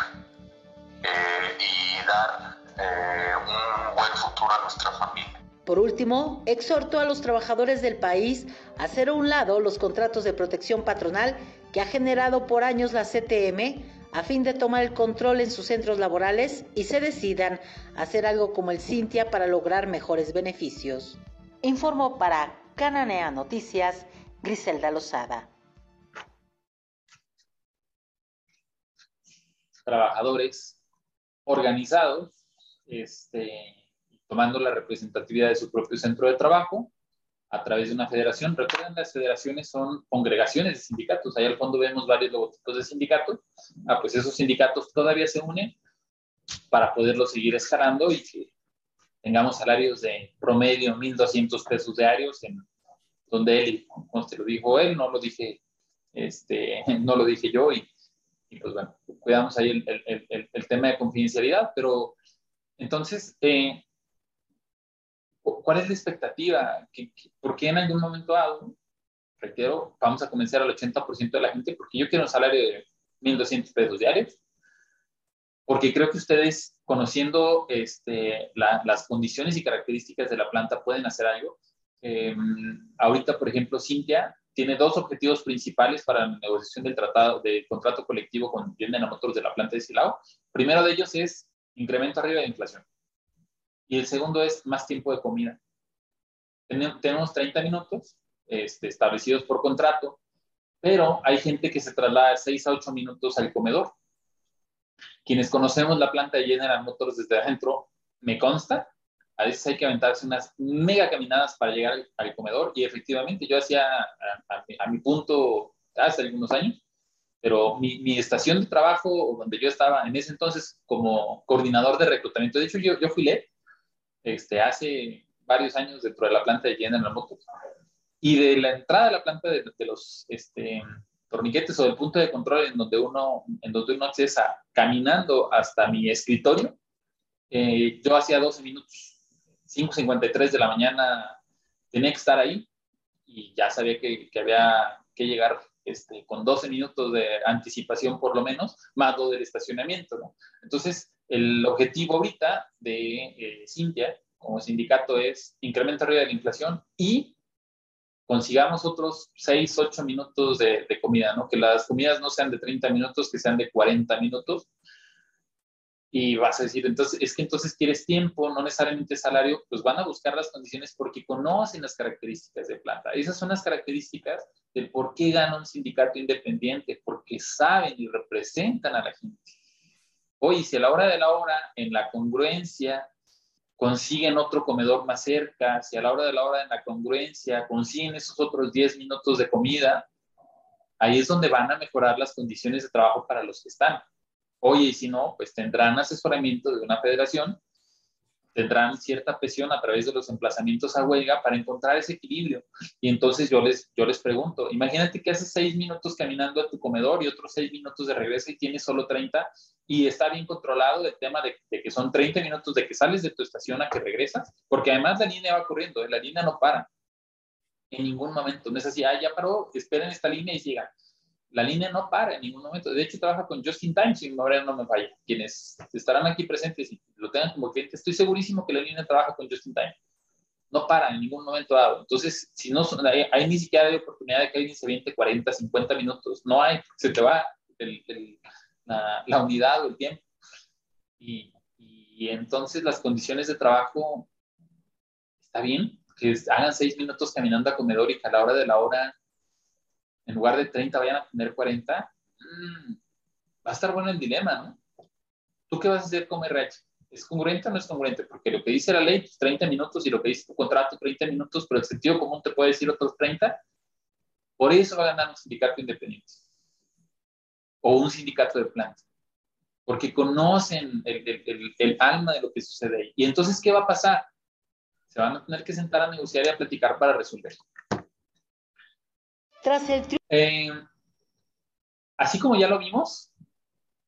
eh, y dar eh, un buen futuro a nuestra familia. Por último, exhortó a los trabajadores del país a hacer a un lado los contratos de protección patronal que ha generado por años la CTM a fin de tomar el control en sus centros laborales y se decidan a hacer algo como el Cintia para lograr mejores beneficios. Informó para Cananea Noticias Griselda Lozada. Trabajadores organizados, este, tomando la representatividad de su propio centro de trabajo a través de una federación. Recuerden, las federaciones son congregaciones de sindicatos. Ahí al fondo vemos varios logotipos de sindicatos. Ah, pues esos sindicatos todavía se unen para poderlo seguir escalando y que tengamos salarios de promedio 1.200 pesos diarios, en donde él, como se lo dijo él, no lo dije, este, no lo dije yo, y, pues bueno, cuidamos ahí el, el, el, tema de confidencialidad, pero entonces, eh, ¿cuál es la expectativa? por qué en algún momento dado, reitero, vamos a convencer al 80% de la gente? Porque yo quiero un salario de 1.200 pesos diarios, porque creo que ustedes, conociendo este, las condiciones y características de la planta, pueden hacer algo. Em, ahorita, por ejemplo, Cintia tiene dos objetivos principales para la negociación del tratado contrato colectivo con General Motors de la planta de Silao. Primero de ellos es incremento arriba de inflación. Y el segundo es más tiempo de comida. Tenemos 30 minutos este, establecidos por contrato, pero hay gente que se traslada 6 a 8 minutos al comedor. Quienes conocemos la planta de General Motors desde adentro, me consta, a veces hay que aventarse unas mega caminadas para llegar al, comedor y efectivamente yo hacía a, mi punto hace algunos años, pero mi, estación de trabajo, donde yo estaba en ese entonces como coordinador de reclutamiento, de hecho yo, yo fui LED este, hace varios años dentro de la planta de General Motors y de la entrada de la planta de, los este, torniquetes o del punto de control en donde uno, en donde uno accesa caminando hasta mi escritorio, eh, yo hacía 12 minutos, 5.53 de la mañana tenía que estar ahí y ya sabía que, que había que llegar este, con 12 minutos de anticipación por lo menos, más lo del estacionamiento. ¿no? Entonces, el objetivo ahorita de eh, Cintia como sindicato es incrementar arriba de la inflación y consigamos otros 6, 8 minutos de, de, comida, ¿no? Que las comidas no sean de 30 minutos, que sean de 40 minutos. Y vas a decir, entonces, es que entonces quieres tiempo, no necesariamente salario, pues van a buscar las condiciones porque conocen las características de planta. Esas son las características del por qué gana un sindicato independiente, porque saben y representan a la gente. Oye, si a la hora de la hora, en la congruencia, consiguen otro comedor más cerca, si a la hora de la hora en la congruencia consiguen esos otros 10 minutos de comida, ahí es donde van a mejorar las condiciones de trabajo para los que están. Oye, y si no, pues tendrán asesoramiento de una federación, tendrán cierta presión a través de los emplazamientos a huelga para encontrar ese equilibrio. Y entonces yo les, yo les pregunto, imagínate que haces seis minutos caminando a tu comedor y otros seis minutos de regreso y tienes solo 30 y está bien controlado el tema de, que son 30 minutos de que sales de tu estación a que regresas, porque además la línea va corriendo, ¿eh? la línea no para en ningún momento. No es así, ah, ya paró, esperen esta línea y sigan. La línea no para en ningún momento. De hecho, trabaja con Just in Time, si memoria no me falla. Quienes estarán aquí presentes y lo tengan como cliente, estoy segurísimo que la línea trabaja con Just in Time. No para en ningún momento dado. Entonces, si no, hay ni siquiera hay oportunidad de que alguien se viente 40, 50 minutos. No hay, se te va el la, unidad o el tiempo. Y, y, entonces las condiciones de trabajo, está bien, que hagan seis minutos caminando a comedor y que a la hora de la hora, en lugar de 30, vayan a tener 40. Mm, va a estar bueno el dilema, ¿no? ¿Tú qué vas a hacer como RH? ¿Es congruente o no es congruente? Porque lo que dice la ley, 30 pues, minutos, y lo que dice tu contrato, 30 minutos, pero el sentido común te puede decir otros 30. Por eso va a ganar un sindicato independiente o un sindicato de planta, porque conocen el, alma de lo que sucede ahí. Y entonces, ¿qué va a pasar? Se van a tener que sentar a negociar y a platicar para resolver. Tras el eh, así como ya lo vimos,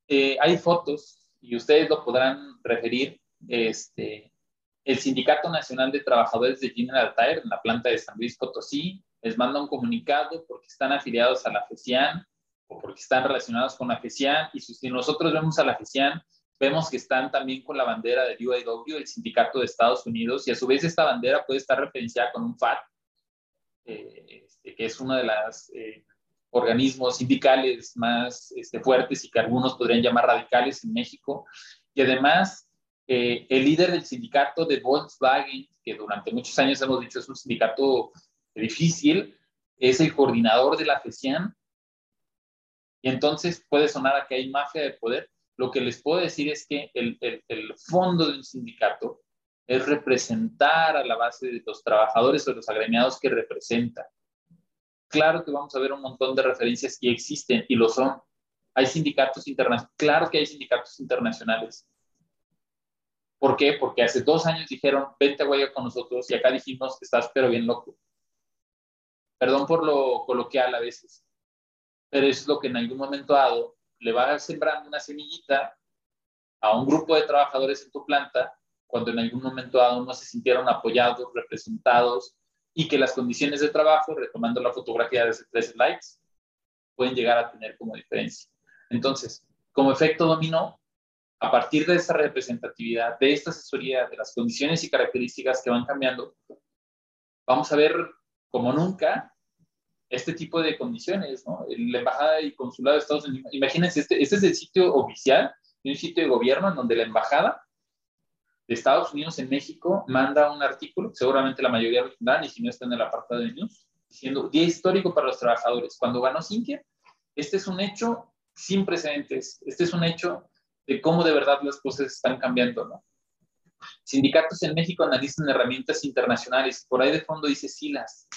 eh, hay fotos y ustedes lo podrán referir. Este, el Sindicato Nacional de Trabajadores de General Tire en la planta de San Luis Potosí les manda un comunicado porque están afiliados a la FECIAN o porque están relacionados con la FECIAN, y si nosotros vemos a la FECIAN, vemos que están también con la bandera del UAW, el sindicato de Estados Unidos, y a su vez esta bandera puede estar referenciada con un FAT, eh, este, que es uno de los eh, organismos sindicales más este, fuertes y que algunos podrían llamar radicales en México, y además eh, el líder del sindicato de Volkswagen, que durante muchos años hemos dicho es un sindicato difícil, es el coordinador de la FECIAN, y entonces puede sonar a que hay mafia de poder. Lo que les puedo decir es que el, el, fondo de un sindicato es representar a la base de los trabajadores o los agremiados que representa. Claro que vamos a ver un montón de referencias y existen y lo son. Hay sindicatos internacionales, claro que hay sindicatos internacionales. ¿Por qué? Porque hace dos años dijeron, vente a Huella con nosotros y acá dijimos, estás pero bien loco. Perdón por lo coloquial a veces, pero es lo que en algún momento dado le va sembrando una semillita a un grupo de trabajadores en tu planta cuando en algún momento dado no se sintieron apoyados, representados y que las condiciones de trabajo, retomando la fotografía de tres slides, pueden llegar a tener como diferencia. Entonces, como efecto dominó, a partir de esa representatividad, de esta asesoría, de las condiciones y características que van cambiando, vamos a ver como nunca este tipo de condiciones, ¿no? La Embajada y Consulado de Estados Unidos, imagínense, este, este es el sitio oficial un sitio de gobierno en donde la Embajada de Estados Unidos en México manda un artículo, seguramente la mayoría lo tendrán, y si no están en el apartado de news, diciendo día histórico para los trabajadores. Cuando ganó Cintia, este es un hecho sin precedentes, este es un hecho de cómo de verdad las cosas están cambiando, ¿no? Sindicatos en México analizan herramientas internacionales, por ahí de fondo dice SILAS.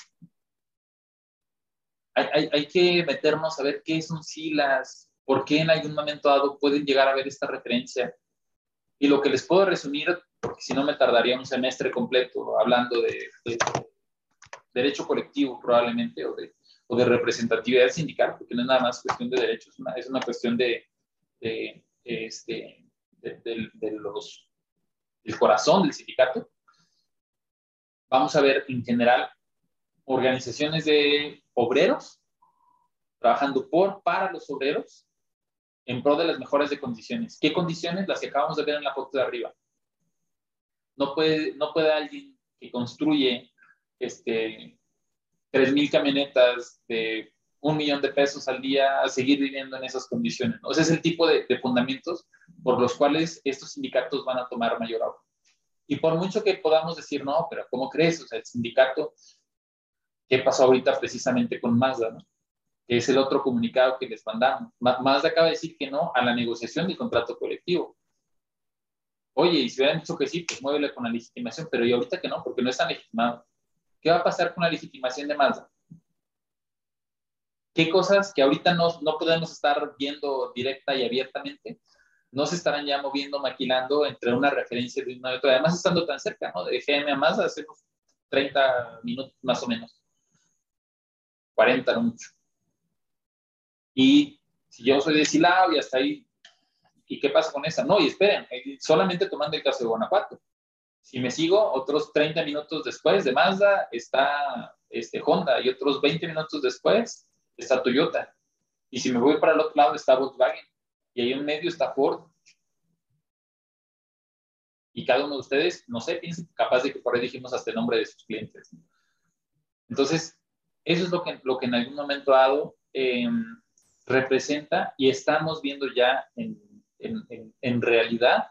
Hay, hay, hay que meternos a ver qué son SILAS, por qué en algún momento dado pueden llegar a ver esta referencia y lo que les puedo resumir, porque si no me tardaría un semestre completo hablando de, derecho colectivo probablemente o de, o de, representatividad sindical, porque no es nada más cuestión de derechos, es una, es una cuestión de, de este, de, los, del corazón del sindicato. Vamos a ver en general organizaciones de obreros trabajando por, para los obreros, en pro de las mejores de condiciones. ¿Qué condiciones? Las que acabamos de ver en la foto de arriba. No puede, no puede alguien que construye este, 3.000 camionetas de un millón de pesos al día seguir viviendo en esas condiciones. ¿no? Ese es el tipo de, fundamentos por los cuales estos sindicatos van a tomar mayor agua. Y por mucho que podamos decir, no, pero ¿cómo crees? O sea, el sindicato, ¿qué pasó ahorita precisamente con Mazda? Es el otro comunicado que les mandamos. Más acaba de decir que no a la negociación del contrato colectivo. Oye, y si hubieran dicho que sí, pues muévele con la legitimación, pero y ahorita que no, porque no están legitimados. ¿Qué va a pasar con la legitimación de Mazda? ¿Qué cosas que ahorita no, no podemos estar viendo directa y abiertamente no se estarán ya moviendo, maquilando entre una referencia de una y otra? Además, estando tan cerca, ¿no? De GM a Mazda, hacemos 30 minutos más o menos. 40 no mucho. Y si yo soy de Silao y hasta ahí, ¿y qué pasa con esa? No, y esperen, eh, solamente tomando el caso de Guanajuato. Si me sigo, otros 30 minutos después de Mazda está este, Honda y otros 20 minutos después está Toyota. Y si me voy para el otro lado está Volkswagen y ahí en medio está Ford. Y cada uno de ustedes, no sé, piensen capaz de que por ahí dijimos hasta el nombre de sus clientes. Entonces, eso es lo que, lo que en algún momento dado. Eh, representa y estamos viendo ya en, realidad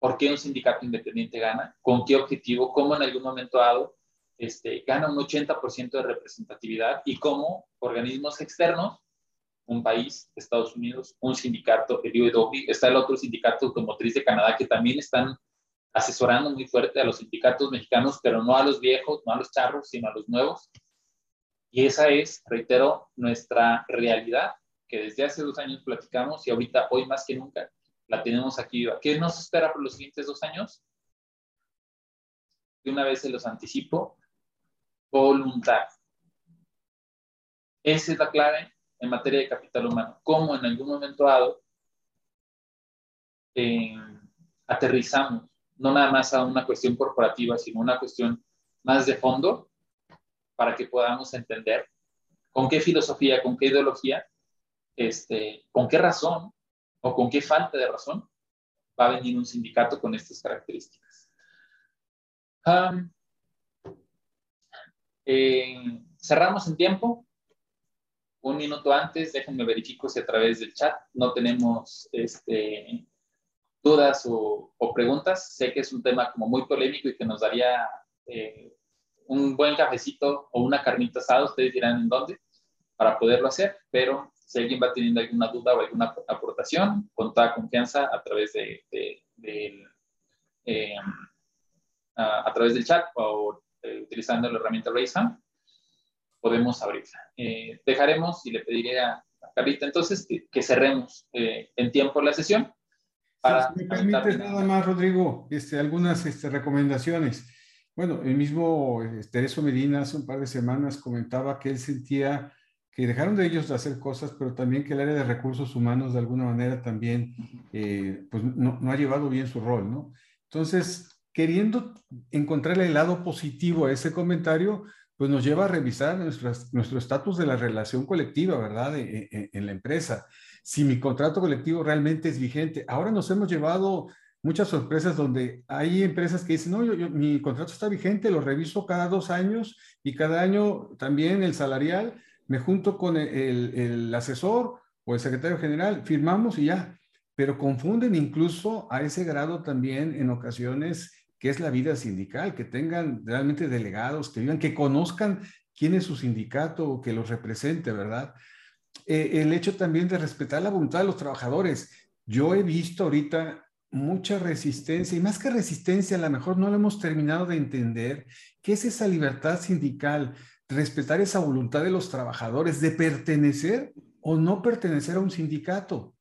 por qué un sindicato independiente gana, con qué objetivo, cómo en algún momento dado este, gana un 80% de representatividad y cómo organismos externos, un país, Estados Unidos, un sindicato, el UAW, está el otro sindicato automotriz de Canadá que también están asesorando muy fuerte a los sindicatos mexicanos, pero no a los viejos, no a los charros, sino a los nuevos, y esa es, reitero, nuestra realidad que desde hace dos años platicamos y ahorita, hoy más que nunca, la tenemos aquí. ¿Qué nos espera por los siguientes dos años? De una vez se los anticipo, voluntad. Esa es la clave en materia de capital humano. Cómo en algún momento dado eh, aterrizamos, no nada más a una cuestión corporativa, sino una cuestión más de fondo para que podamos entender con qué filosofía, con qué ideología, este, con qué razón o con qué falta de razón va a venir un sindicato con estas características. Eh, cerramos en tiempo. Un minuto antes, déjenme verifico si a través del chat no tenemos este, dudas o, preguntas. Sé que es un tema como muy polémico y que nos daría eh, un buen cafecito o una carnita asada, ustedes dirán en dónde, para poderlo hacer, pero si alguien va teniendo alguna duda o alguna aportación, con toda confianza a través de, eh, a, través del chat o utilizando la herramienta Raise podemos abrirla. dejaremos y le pediré a, Carlita entonces que, cerremos en tiempo la sesión. Para si me permites nada más, Rodrigo, este, algunas este, recomendaciones. Bueno, el mismo este, Tereso Medina hace un par de semanas comentaba que él sentía que dejaron de ellos de hacer cosas, pero también que el área de recursos humanos de alguna manera también eh, pues no, ha llevado bien su rol, ¿no? Entonces, queriendo encontrarle el lado positivo a ese comentario, pues nos lleva a revisar nuestro estatus de la relación colectiva, ¿verdad? E, e, en, la empresa. Si mi contrato colectivo realmente es vigente. Ahora nos hemos llevado muchas sorpresas donde hay empresas que dicen, no, yo, mi contrato está vigente, lo reviso cada dos años y cada año también el salarial, me junto con el, el, asesor o el secretario general, firmamos y ya, pero confunden incluso a ese grado también en ocasiones que es la vida sindical, que tengan realmente delegados, que vivan, que conozcan quién es su sindicato o que los represente, ¿verdad? Eh, el hecho también de respetar la voluntad de los trabajadores. Yo he visto ahorita mucha resistencia y más que resistencia, a lo mejor no lo hemos terminado de entender, qué es esa libertad sindical, respetar esa voluntad de los trabajadores de pertenecer o no pertenecer a un sindicato.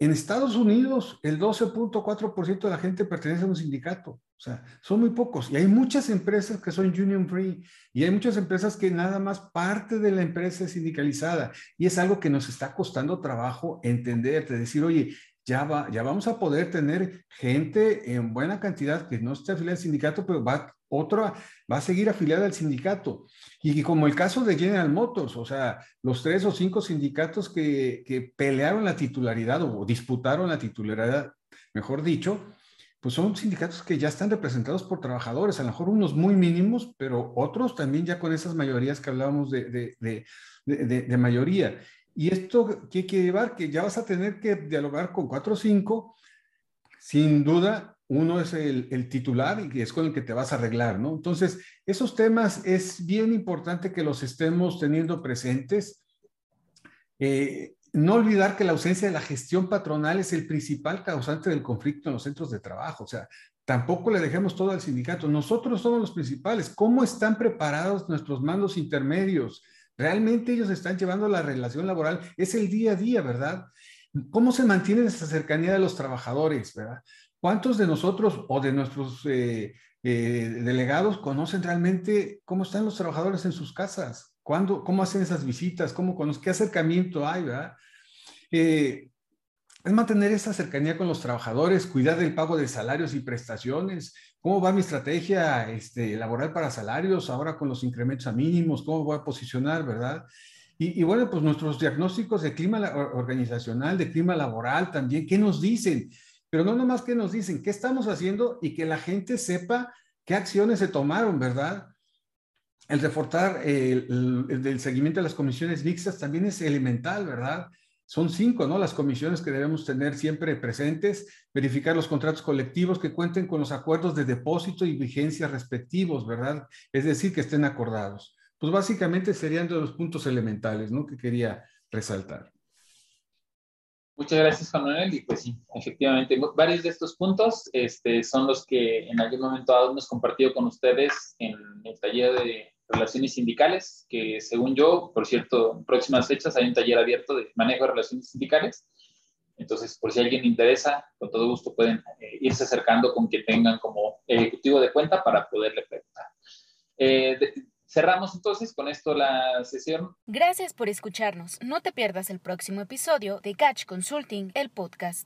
En Estados Unidos, el 12.4% de la gente pertenece a un sindicato. O sea, son muy pocos. Y hay muchas empresas que son union free. Y hay muchas empresas que nada más parte de la empresa es sindicalizada. Y es algo que nos está costando trabajo entender, de decir, oye, ya, va, ya vamos a poder tener gente en buena cantidad que no esté afiliada al sindicato, pero va, otra va a seguir afiliada al sindicato. Y como el caso de General Motors, o sea, los tres o cinco sindicatos que, que pelearon la titularidad o disputaron la titularidad, mejor dicho, pues son sindicatos que ya están representados por trabajadores, a lo mejor unos muy mínimos, pero otros también ya con esas mayorías que hablábamos de, de, de, de mayoría. Y esto, ¿qué quiere llevar? Que ya vas a tener que dialogar con cuatro o cinco. Sin duda, uno es el, titular y es con el que te vas a arreglar, ¿no? Entonces, esos temas es bien importante que los estemos teniendo presentes. Eh, no olvidar que la ausencia de la gestión patronal es el principal causante del conflicto en los centros de trabajo. O sea, tampoco le dejemos todo al sindicato. Nosotros somos los principales. ¿Cómo están preparados nuestros mandos intermedios? Realmente ellos están llevando la relación laboral, es el día a día, ¿verdad? ¿Cómo se mantiene esa cercanía de los trabajadores, ¿verdad? ¿Cuántos de nosotros o de nuestros eh, eh, delegados conocen realmente cómo están los trabajadores en sus casas? ¿Cuándo, ¿Cómo hacen esas visitas? ¿Cómo, ¿Qué acercamiento hay, verdad? Eh, es mantener esa cercanía con los trabajadores, cuidar del pago de salarios y prestaciones. ¿Cómo va mi estrategia este, laboral para salarios ahora con los incrementos a mínimos? ¿Cómo voy a posicionar, verdad? Y, bueno, pues nuestros diagnósticos de clima organizacional, de clima laboral también, ¿qué nos dicen? Pero no nomás qué nos dicen, qué estamos haciendo y que la gente sepa qué acciones se tomaron, ¿verdad? El reforzar el, el seguimiento de las comisiones mixtas también es elemental, ¿verdad? Son cinco, ¿no? Las comisiones que debemos tener siempre presentes, verificar los contratos colectivos que cuenten con los acuerdos de depósito y vigencia respectivos, ¿verdad? Es decir, que estén acordados. Pues básicamente serían de los puntos elementales, ¿no? Que quería resaltar. Muchas gracias, Juan Manuel. Y pues sí, efectivamente, varios de estos puntos este, son los que en algún momento hemos compartido con ustedes en el taller de relaciones sindicales, que según yo, por cierto, en próximas fechas hay un taller abierto de manejo de relaciones sindicales. Entonces, por si alguien interesa, con todo gusto pueden eh, irse acercando con que tengan como ejecutivo de cuenta para poderle preguntar. Eh, cerramos entonces con esto la sesión. Gracias por escucharnos. No te pierdas el próximo episodio de Catch Consulting, el podcast.